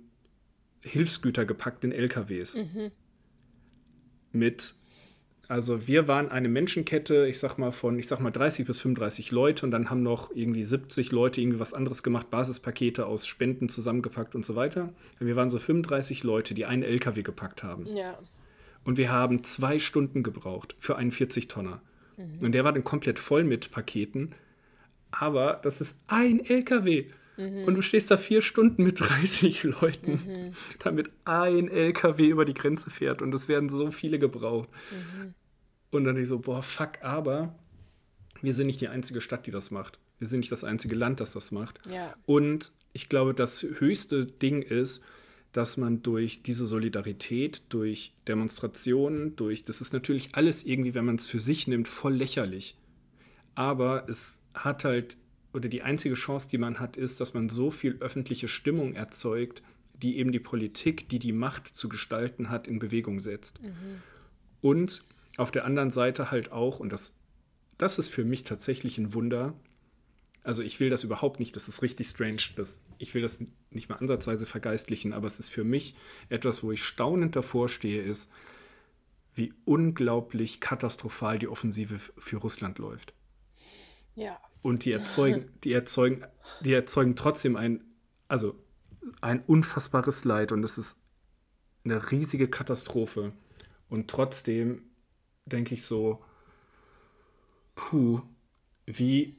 Hilfsgüter gepackt in LKWs. Mhm. Mit also wir waren eine Menschenkette, ich sag mal von, ich sag mal 30 bis 35 Leute und dann haben noch irgendwie 70 Leute irgendwie was anderes gemacht, Basispakete aus Spenden zusammengepackt und so weiter. Wir waren so 35 Leute, die einen LKW gepackt haben. Ja. Und wir haben zwei Stunden gebraucht für einen 40-Tonner. Mhm. Und der war dann komplett voll mit Paketen. Aber das ist ein LKW. Mhm. Und du stehst da vier Stunden mit 30 Leuten, mhm. damit ein LKW über die Grenze fährt. Und es werden so viele gebraucht. Mhm. Und dann ich so, boah, fuck, aber wir sind nicht die einzige Stadt, die das macht. Wir sind nicht das einzige Land, das das macht. Ja. Und ich glaube, das höchste Ding ist, dass man durch diese Solidarität, durch Demonstrationen, durch, das ist natürlich alles irgendwie, wenn man es für sich nimmt, voll lächerlich. Aber es hat halt, oder die einzige Chance, die man hat, ist, dass man so viel öffentliche Stimmung erzeugt, die eben die Politik, die die Macht zu gestalten hat, in Bewegung setzt. Mhm. Und auf der anderen Seite halt auch, und das, das ist für mich tatsächlich ein Wunder, also ich will das überhaupt nicht, das ist richtig strange, das, ich will das nicht mal ansatzweise vergeistlichen, aber es ist für mich etwas, wo ich staunend davor stehe, ist, wie unglaublich katastrophal die Offensive für Russland läuft. Ja. Und die erzeugen, die erzeugen, die erzeugen trotzdem ein, also ein unfassbares Leid und es ist eine riesige Katastrophe. Und trotzdem denke ich so, puh, wie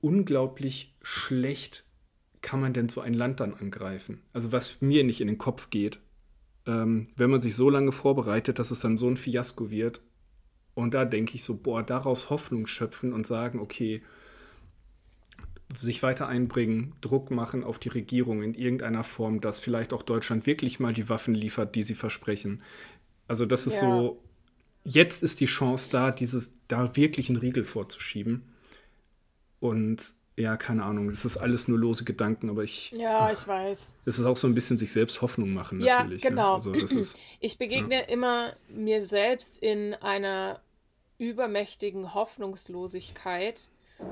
unglaublich schlecht kann man denn so ein Land dann angreifen? Also was mir nicht in den Kopf geht, ähm, wenn man sich so lange vorbereitet, dass es dann so ein Fiasko wird. Und da denke ich so, boah, daraus Hoffnung schöpfen und sagen, okay, sich weiter einbringen, Druck machen auf die Regierung in irgendeiner Form, dass vielleicht auch Deutschland wirklich mal die Waffen liefert, die sie versprechen. Also das ist ja. so, jetzt ist die Chance da, dieses, da wirklich einen Riegel vorzuschieben. Und ja, keine Ahnung, es ist alles nur lose Gedanken, aber ich. Ja, ich weiß. Es ist auch so ein bisschen sich selbst Hoffnung machen, natürlich. Ja, genau. Ne? Also ist, ich begegne ja. immer mir selbst in einer übermächtigen Hoffnungslosigkeit,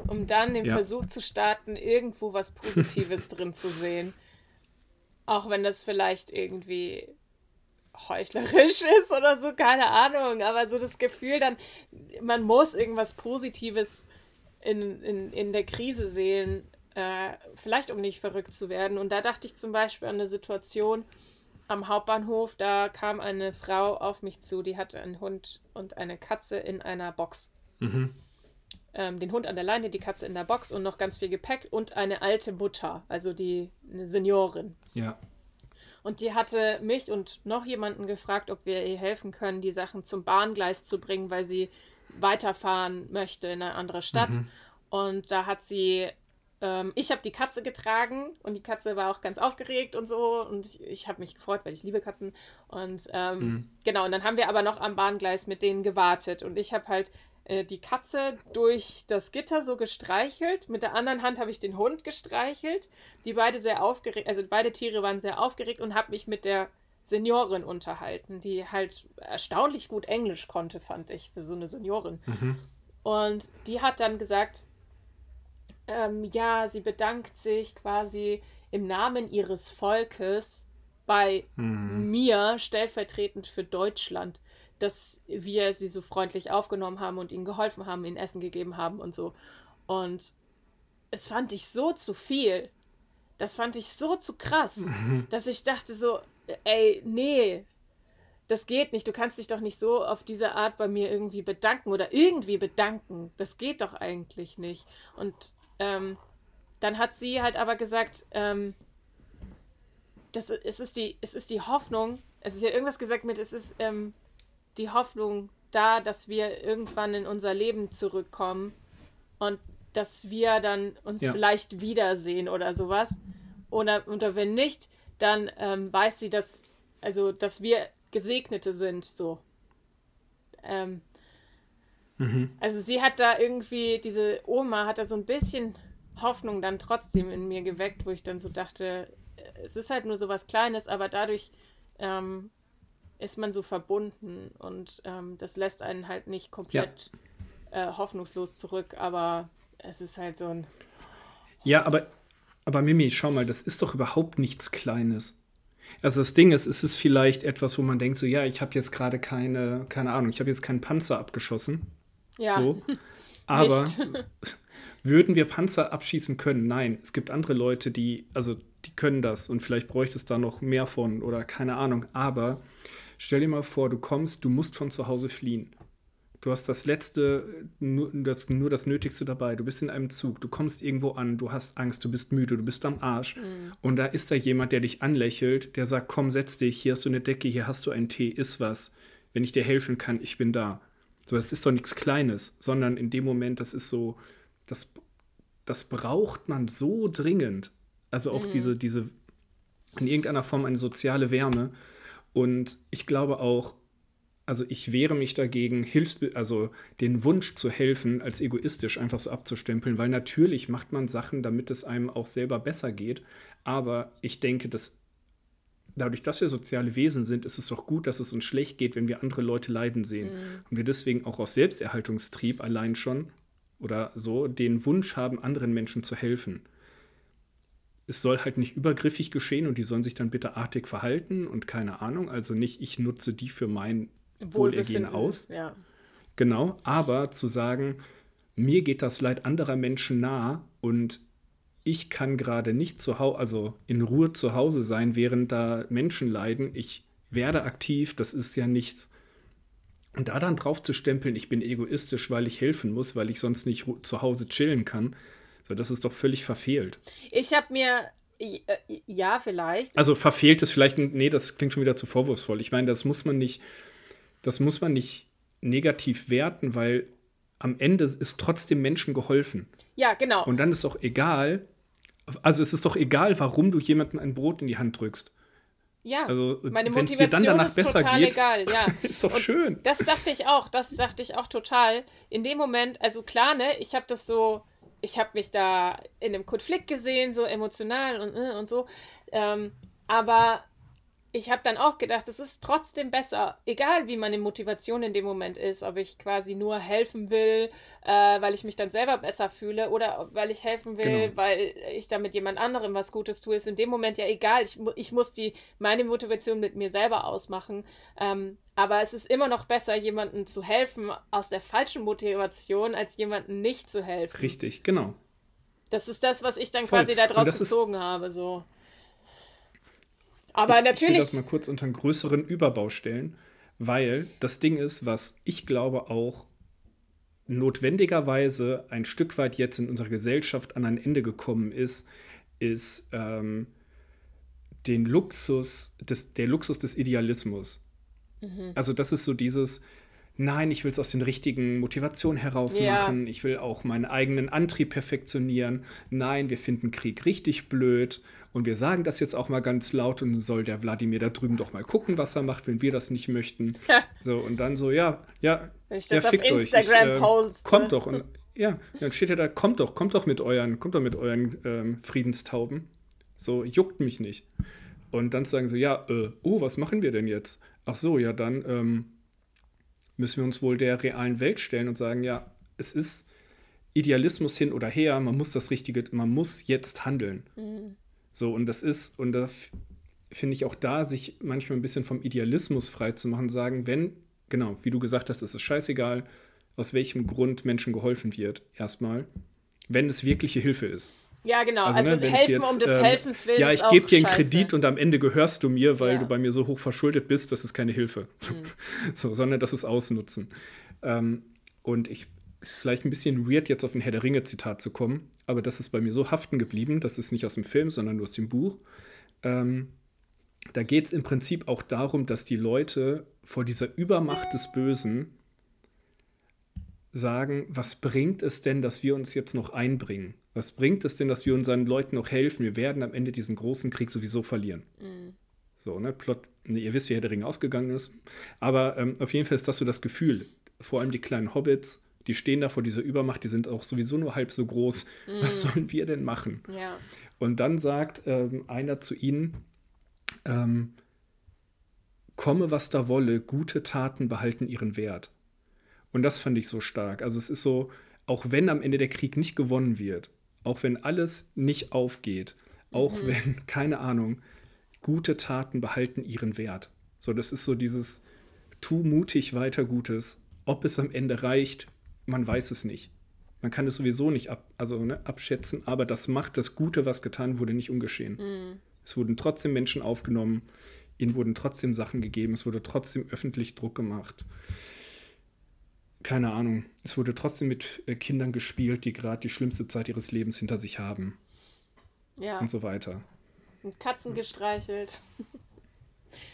um dann den ja. Versuch zu starten, irgendwo was Positives drin zu sehen. Auch wenn das vielleicht irgendwie heuchlerisch ist oder so, keine Ahnung. Aber so das Gefühl dann, man muss irgendwas Positives in, in, in der Krise sehen, äh, vielleicht um nicht verrückt zu werden. Und da dachte ich zum Beispiel an eine Situation am Hauptbahnhof, da kam eine Frau auf mich zu, die hatte einen Hund und eine Katze in einer Box. Mhm. ähm, den Hund an der Leine, die Katze in der Box und noch ganz viel Gepäck und eine alte Mutter, also die eine Seniorin. Ja. Und die hatte mich und noch jemanden gefragt, ob wir ihr helfen können, die Sachen zum Bahngleis zu bringen, weil sie weiterfahren möchte in eine andere Stadt. Mhm. Und da hat sie, ähm, ich habe die Katze getragen und die Katze war auch ganz aufgeregt und so. Und ich, ich habe mich gefreut, weil ich liebe Katzen. Und ähm, mhm. genau, und dann haben wir aber noch am Bahngleis mit denen gewartet. Und ich habe halt äh, die Katze durch das Gitter so gestreichelt. Mit der anderen Hand habe ich den Hund gestreichelt. Die beide sehr aufgeregt, also beide Tiere waren sehr aufgeregt und habe mich mit der Seniorin unterhalten, die halt erstaunlich gut Englisch konnte, fand ich, für so eine Seniorin. Mhm. Und die hat dann gesagt, ähm, ja, sie bedankt sich quasi im Namen ihres Volkes bei mhm. mir stellvertretend für Deutschland dass wir sie so freundlich aufgenommen haben und ihnen geholfen haben, ihnen Essen gegeben haben und so. Und es fand ich so zu viel. Das fand ich so zu krass, mhm. dass ich dachte so, ey, nee, das geht nicht. Du kannst dich doch nicht so auf diese Art bei mir irgendwie bedanken oder irgendwie bedanken. Das geht doch eigentlich nicht. Und ähm, dann hat sie halt aber gesagt, ähm, das, es, ist die, es ist die Hoffnung, es ist ja irgendwas gesagt mit, es ist, ähm, die Hoffnung da, dass wir irgendwann in unser Leben zurückkommen und dass wir dann uns ja. vielleicht wiedersehen oder sowas. Oder, oder wenn nicht, dann ähm, weiß sie, dass, also, dass wir Gesegnete sind, so. Ähm, mhm. Also sie hat da irgendwie, diese Oma hat da so ein bisschen Hoffnung dann trotzdem in mir geweckt, wo ich dann so dachte, es ist halt nur so was Kleines, aber dadurch ähm, ist man so verbunden und ähm, das lässt einen halt nicht komplett ja. äh, hoffnungslos zurück, aber es ist halt so ein. Ja, aber, aber Mimi, schau mal, das ist doch überhaupt nichts Kleines. Also das Ding ist, es ist vielleicht etwas, wo man denkt, so ja, ich habe jetzt gerade keine, keine Ahnung, ich habe jetzt keinen Panzer abgeschossen. Ja. So. Aber würden wir Panzer abschießen können? Nein. Es gibt andere Leute, die, also die können das und vielleicht bräuchte es da noch mehr von oder keine Ahnung. Aber Stell dir mal vor, du kommst, du musst von zu Hause fliehen. Du hast das letzte, nur das, nur das Nötigste dabei. Du bist in einem Zug, du kommst irgendwo an, du hast Angst, du bist müde, du bist am Arsch. Mhm. Und da ist da jemand, der dich anlächelt, der sagt: Komm, setz dich, hier hast du eine Decke, hier hast du einen Tee, iss was. Wenn ich dir helfen kann, ich bin da. So, das ist doch nichts Kleines, sondern in dem Moment, das ist so, das, das braucht man so dringend. Also auch mhm. diese, diese, in irgendeiner Form eine soziale Wärme. Und ich glaube auch, also ich wehre mich dagegen, Hilfs also den Wunsch zu helfen, als egoistisch einfach so abzustempeln, weil natürlich macht man Sachen, damit es einem auch selber besser geht. Aber ich denke, dass dadurch, dass wir soziale Wesen sind, ist es doch gut, dass es uns schlecht geht, wenn wir andere Leute leiden sehen. Mhm. Und wir deswegen auch aus Selbsterhaltungstrieb allein schon oder so den Wunsch haben, anderen Menschen zu helfen es soll halt nicht übergriffig geschehen und die sollen sich dann bitte artig verhalten und keine Ahnung. Also nicht, ich nutze die für mein Wohlergehen aus. Ja. Genau, aber zu sagen, mir geht das Leid anderer Menschen nah und ich kann gerade nicht zu Hause, also in Ruhe zu Hause sein, während da Menschen leiden. Ich werde aktiv, das ist ja nichts. Und da dann drauf zu stempeln, ich bin egoistisch, weil ich helfen muss, weil ich sonst nicht zu Hause chillen kann, so, das ist doch völlig verfehlt. Ich habe mir äh, ja, vielleicht. Also verfehlt ist vielleicht, nee, das klingt schon wieder zu vorwurfsvoll. Ich meine, das muss man nicht, das muss man nicht negativ werten, weil am Ende ist trotzdem Menschen geholfen. Ja, genau. Und dann ist doch egal, also es ist doch egal, warum du jemandem ein Brot in die Hand drückst. Ja, also, meine es dir dann danach besser geht, egal, ja. ist doch und schön. Das dachte ich auch, das dachte ich auch total. In dem Moment, also klar, ne, ich habe das so ich habe mich da in einem Konflikt gesehen, so emotional und, äh, und so. Ähm, aber ich habe dann auch gedacht, es ist trotzdem besser, egal wie meine Motivation in dem Moment ist, ob ich quasi nur helfen will, äh, weil ich mich dann selber besser fühle oder weil ich helfen will, genau. weil ich damit jemand anderem was Gutes tue, ist in dem Moment ja egal. Ich, ich muss die, meine Motivation mit mir selber ausmachen. Ähm, aber es ist immer noch besser, jemandem zu helfen aus der falschen Motivation, als jemandem nicht zu helfen. Richtig, genau. Das ist das, was ich dann Voll. quasi daraus gezogen habe, so. Aber ich, natürlich. Ich will das mal kurz unter einen größeren Überbau stellen, weil das Ding ist, was ich glaube auch notwendigerweise ein Stück weit jetzt in unserer Gesellschaft an ein Ende gekommen ist, ist ähm, den Luxus des, der Luxus des Idealismus. Mhm. Also das ist so dieses, nein, ich will es aus den richtigen Motivationen heraus machen, ja. ich will auch meinen eigenen Antrieb perfektionieren, nein, wir finden Krieg richtig blöd und wir sagen das jetzt auch mal ganz laut und soll der Wladimir da drüben doch mal gucken, was er macht, wenn wir das nicht möchten. So, und dann so, ja, ja, wenn ich das ja, auf Instagram euch. Ich, äh, poste. Kommt doch und ja, dann steht ja da, kommt doch, kommt doch mit euren, kommt doch mit euren ähm, Friedenstauben. So, juckt mich nicht. Und dann sagen sie, ja, äh, oh, was machen wir denn jetzt? Ach so, ja, dann ähm, müssen wir uns wohl der realen Welt stellen und sagen, ja, es ist Idealismus hin oder her, man muss das Richtige, man muss jetzt handeln. Mhm. So, und das ist, und da finde ich auch da, sich manchmal ein bisschen vom Idealismus frei zu machen, sagen, wenn, genau, wie du gesagt hast, es ist scheißegal, aus welchem Grund Menschen geholfen wird, erstmal, wenn es wirkliche Hilfe ist. Ja, genau. Also, also ne, helfen jetzt, um des ähm, Helfens willen. Ja, ich gebe dir einen scheiße. Kredit und am Ende gehörst du mir, weil ja. du bei mir so hoch verschuldet bist, das ist keine Hilfe. Mhm. so, sondern das ist Ausnutzen. Ähm, und ich ist vielleicht ein bisschen weird, jetzt auf ein Herr der Ringe-Zitat zu kommen, aber das ist bei mir so haften geblieben, das ist nicht aus dem Film, sondern nur aus dem Buch. Ähm, da geht es im Prinzip auch darum, dass die Leute vor dieser Übermacht des Bösen sagen, was bringt es denn, dass wir uns jetzt noch einbringen? Was bringt es denn, dass wir unseren Leuten noch helfen? Wir werden am Ende diesen großen Krieg sowieso verlieren. Mhm. So, ne? Plot, ne, ihr wisst, wie Herr der Ring ausgegangen ist. Aber ähm, auf jeden Fall ist das so das Gefühl. Vor allem die kleinen Hobbits, die stehen da vor dieser Übermacht, die sind auch sowieso nur halb so groß. Mhm. Was sollen wir denn machen? Ja. Und dann sagt ähm, einer zu ihnen, ähm, komme, was da wolle, gute Taten behalten ihren Wert. Und das fand ich so stark. Also es ist so, auch wenn am Ende der Krieg nicht gewonnen wird, auch wenn alles nicht aufgeht, auch mhm. wenn, keine Ahnung, gute Taten behalten ihren Wert. So, das ist so dieses, tu mutig weiter Gutes. Ob es am Ende reicht, man weiß es nicht. Man kann es sowieso nicht ab, also, ne, abschätzen, aber das macht das Gute, was getan wurde, nicht ungeschehen. Mhm. Es wurden trotzdem Menschen aufgenommen, ihnen wurden trotzdem Sachen gegeben, es wurde trotzdem öffentlich Druck gemacht keine Ahnung, es wurde trotzdem mit äh, Kindern gespielt, die gerade die schlimmste Zeit ihres Lebens hinter sich haben. Ja. Und so weiter. Und Katzen gestreichelt.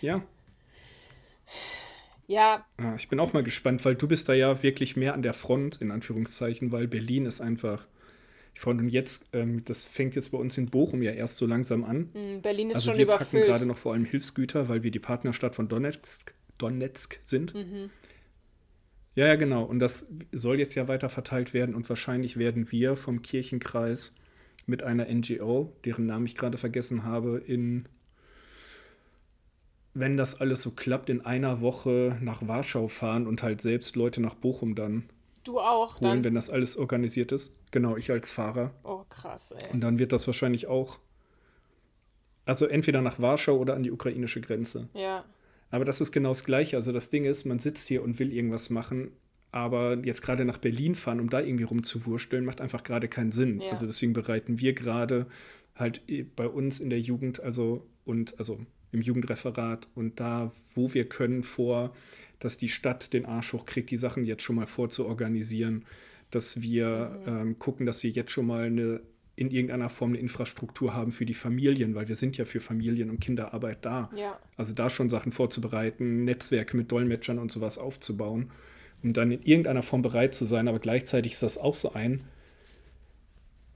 Ja. Ja. Ah, ich bin auch mal gespannt, weil du bist da ja wirklich mehr an der Front, in Anführungszeichen, weil Berlin ist einfach. Ich freue und jetzt, ähm, das fängt jetzt bei uns in Bochum ja erst so langsam an. Mm, Berlin ist also schon wir überfüllt. wir packen gerade noch vor allem Hilfsgüter, weil wir die Partnerstadt von Donetsk, Donetsk sind. Mhm. Ja, ja, genau. Und das soll jetzt ja weiter verteilt werden und wahrscheinlich werden wir vom Kirchenkreis mit einer NGO, deren Namen ich gerade vergessen habe, in, wenn das alles so klappt, in einer Woche nach Warschau fahren und halt selbst Leute nach Bochum dann Du auch, holen, dann? wenn das alles organisiert ist. Genau, ich als Fahrer. Oh, krass, ey. Und dann wird das wahrscheinlich auch, also entweder nach Warschau oder an die ukrainische Grenze. Ja. Aber das ist genau das Gleiche. Also das Ding ist, man sitzt hier und will irgendwas machen, aber jetzt gerade nach Berlin fahren, um da irgendwie rumzuwursteln, macht einfach gerade keinen Sinn. Ja. Also deswegen bereiten wir gerade halt bei uns in der Jugend, also und also im Jugendreferat und da, wo wir können, vor, dass die Stadt den Arsch hochkriegt, die Sachen jetzt schon mal vorzuorganisieren, dass wir mhm. ähm, gucken, dass wir jetzt schon mal eine in irgendeiner Form eine Infrastruktur haben für die Familien, weil wir sind ja für Familien und Kinderarbeit da. Ja. Also da schon Sachen vorzubereiten, Netzwerke mit Dolmetschern und sowas aufzubauen, um dann in irgendeiner Form bereit zu sein. Aber gleichzeitig ist das auch so ein,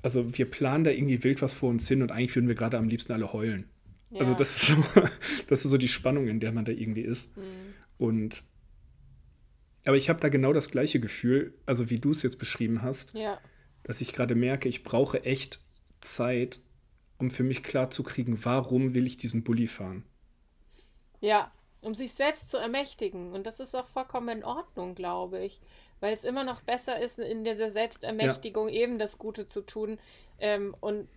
also wir planen da irgendwie wild was vor uns hin und eigentlich würden wir gerade am liebsten alle heulen. Ja. Also das ist, so, das ist so die Spannung, in der man da irgendwie ist. Mhm. Und aber ich habe da genau das gleiche Gefühl, also wie du es jetzt beschrieben hast. Ja dass ich gerade merke, ich brauche echt Zeit, um für mich klarzukriegen, warum will ich diesen Bulli fahren. Ja, um sich selbst zu ermächtigen. Und das ist auch vollkommen in Ordnung, glaube ich. Weil es immer noch besser ist, in dieser Selbstermächtigung ja. eben das Gute zu tun. Ähm, und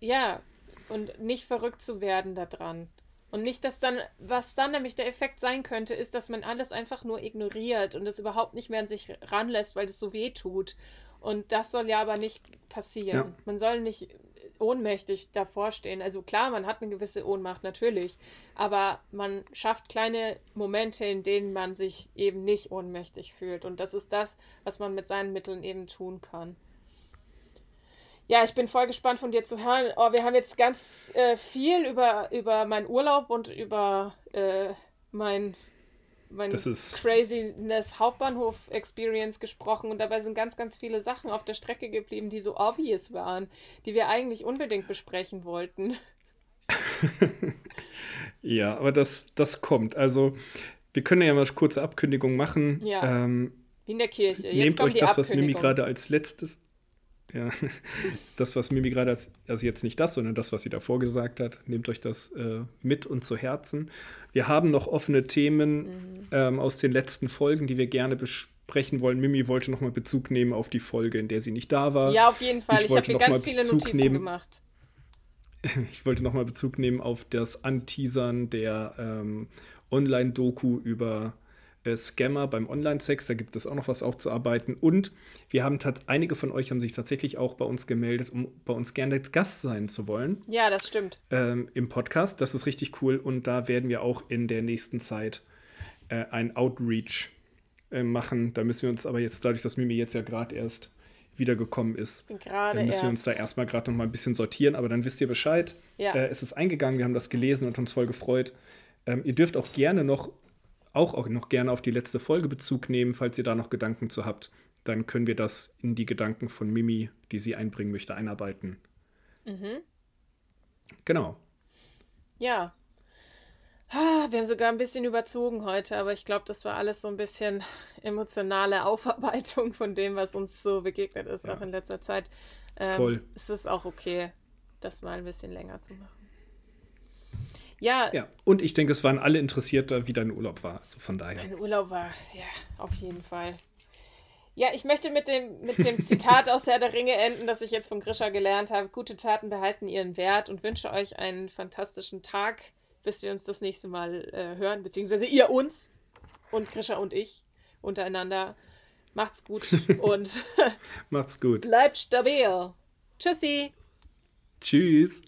ja, und nicht verrückt zu werden daran. Und nicht, dass dann, was dann nämlich der Effekt sein könnte, ist, dass man alles einfach nur ignoriert und es überhaupt nicht mehr an sich ranlässt, weil es so weh tut. Und das soll ja aber nicht passieren. Ja. Man soll nicht ohnmächtig davor stehen. Also klar, man hat eine gewisse Ohnmacht, natürlich. Aber man schafft kleine Momente, in denen man sich eben nicht ohnmächtig fühlt. Und das ist das, was man mit seinen Mitteln eben tun kann. Ja, ich bin voll gespannt von dir zu hören. Oh, wir haben jetzt ganz äh, viel über, über meinen Urlaub und über äh, mein mein das ist Craziness Hauptbahnhof Experience gesprochen und dabei sind ganz, ganz viele Sachen auf der Strecke geblieben, die so obvious waren, die wir eigentlich unbedingt besprechen wollten. ja, aber das, das kommt. Also, wir können ja mal eine kurze Abkündigung machen. Ja. Ähm, Wie in der Kirche. Jetzt nehmt euch das, was Mimi gerade als letztes ja, das, was Mimi gerade, als, also jetzt nicht das, sondern das, was sie davor gesagt hat, nehmt euch das äh, mit und zu Herzen. Wir haben noch offene Themen mhm. ähm, aus den letzten Folgen, die wir gerne besprechen wollen. Mimi wollte nochmal Bezug nehmen auf die Folge, in der sie nicht da war. Ja, auf jeden Fall. Ich, ich habe mir ganz viele Bezug Notizen nehmen. gemacht. Ich wollte nochmal Bezug nehmen auf das Anteasern der ähm, Online-Doku über Scammer beim Online-Sex. Da gibt es auch noch was aufzuarbeiten. Und wir haben einige von euch haben sich tatsächlich auch bei uns gemeldet, um bei uns gerne Gast sein zu wollen. Ja, das stimmt. Ähm, Im Podcast. Das ist richtig cool. Und da werden wir auch in der nächsten Zeit äh, ein Outreach äh, machen. Da müssen wir uns aber jetzt, dadurch, dass Mimi jetzt ja gerade erst wiedergekommen ist, dann müssen wir uns da erstmal gerade noch mal ein bisschen sortieren. Aber dann wisst ihr Bescheid. Ja. Äh, es ist eingegangen, wir haben das gelesen und uns voll gefreut. Ähm, ihr dürft auch gerne noch auch, auch noch gerne auf die letzte Folge Bezug nehmen, falls ihr da noch Gedanken zu habt. Dann können wir das in die Gedanken von Mimi, die sie einbringen möchte, einarbeiten. Mhm. Genau. Ja. Wir haben sogar ein bisschen überzogen heute, aber ich glaube, das war alles so ein bisschen emotionale Aufarbeitung von dem, was uns so begegnet ist, ja. auch in letzter Zeit. Ähm, Voll. Es ist auch okay, das mal ein bisschen länger zu machen. Ja. Ja, und ich denke, es waren alle interessiert, wie dein Urlaub war. Also von daher. Mein Urlaub war, ja, auf jeden Fall. Ja, ich möchte mit dem, mit dem Zitat aus Herr der Ringe enden, das ich jetzt von Grisha gelernt habe. Gute Taten behalten ihren Wert und wünsche euch einen fantastischen Tag, bis wir uns das nächste Mal äh, hören, beziehungsweise ihr uns und Grisha und ich untereinander. Macht's gut und macht's gut. Bleibt stabil. Tschüssi. Tschüss.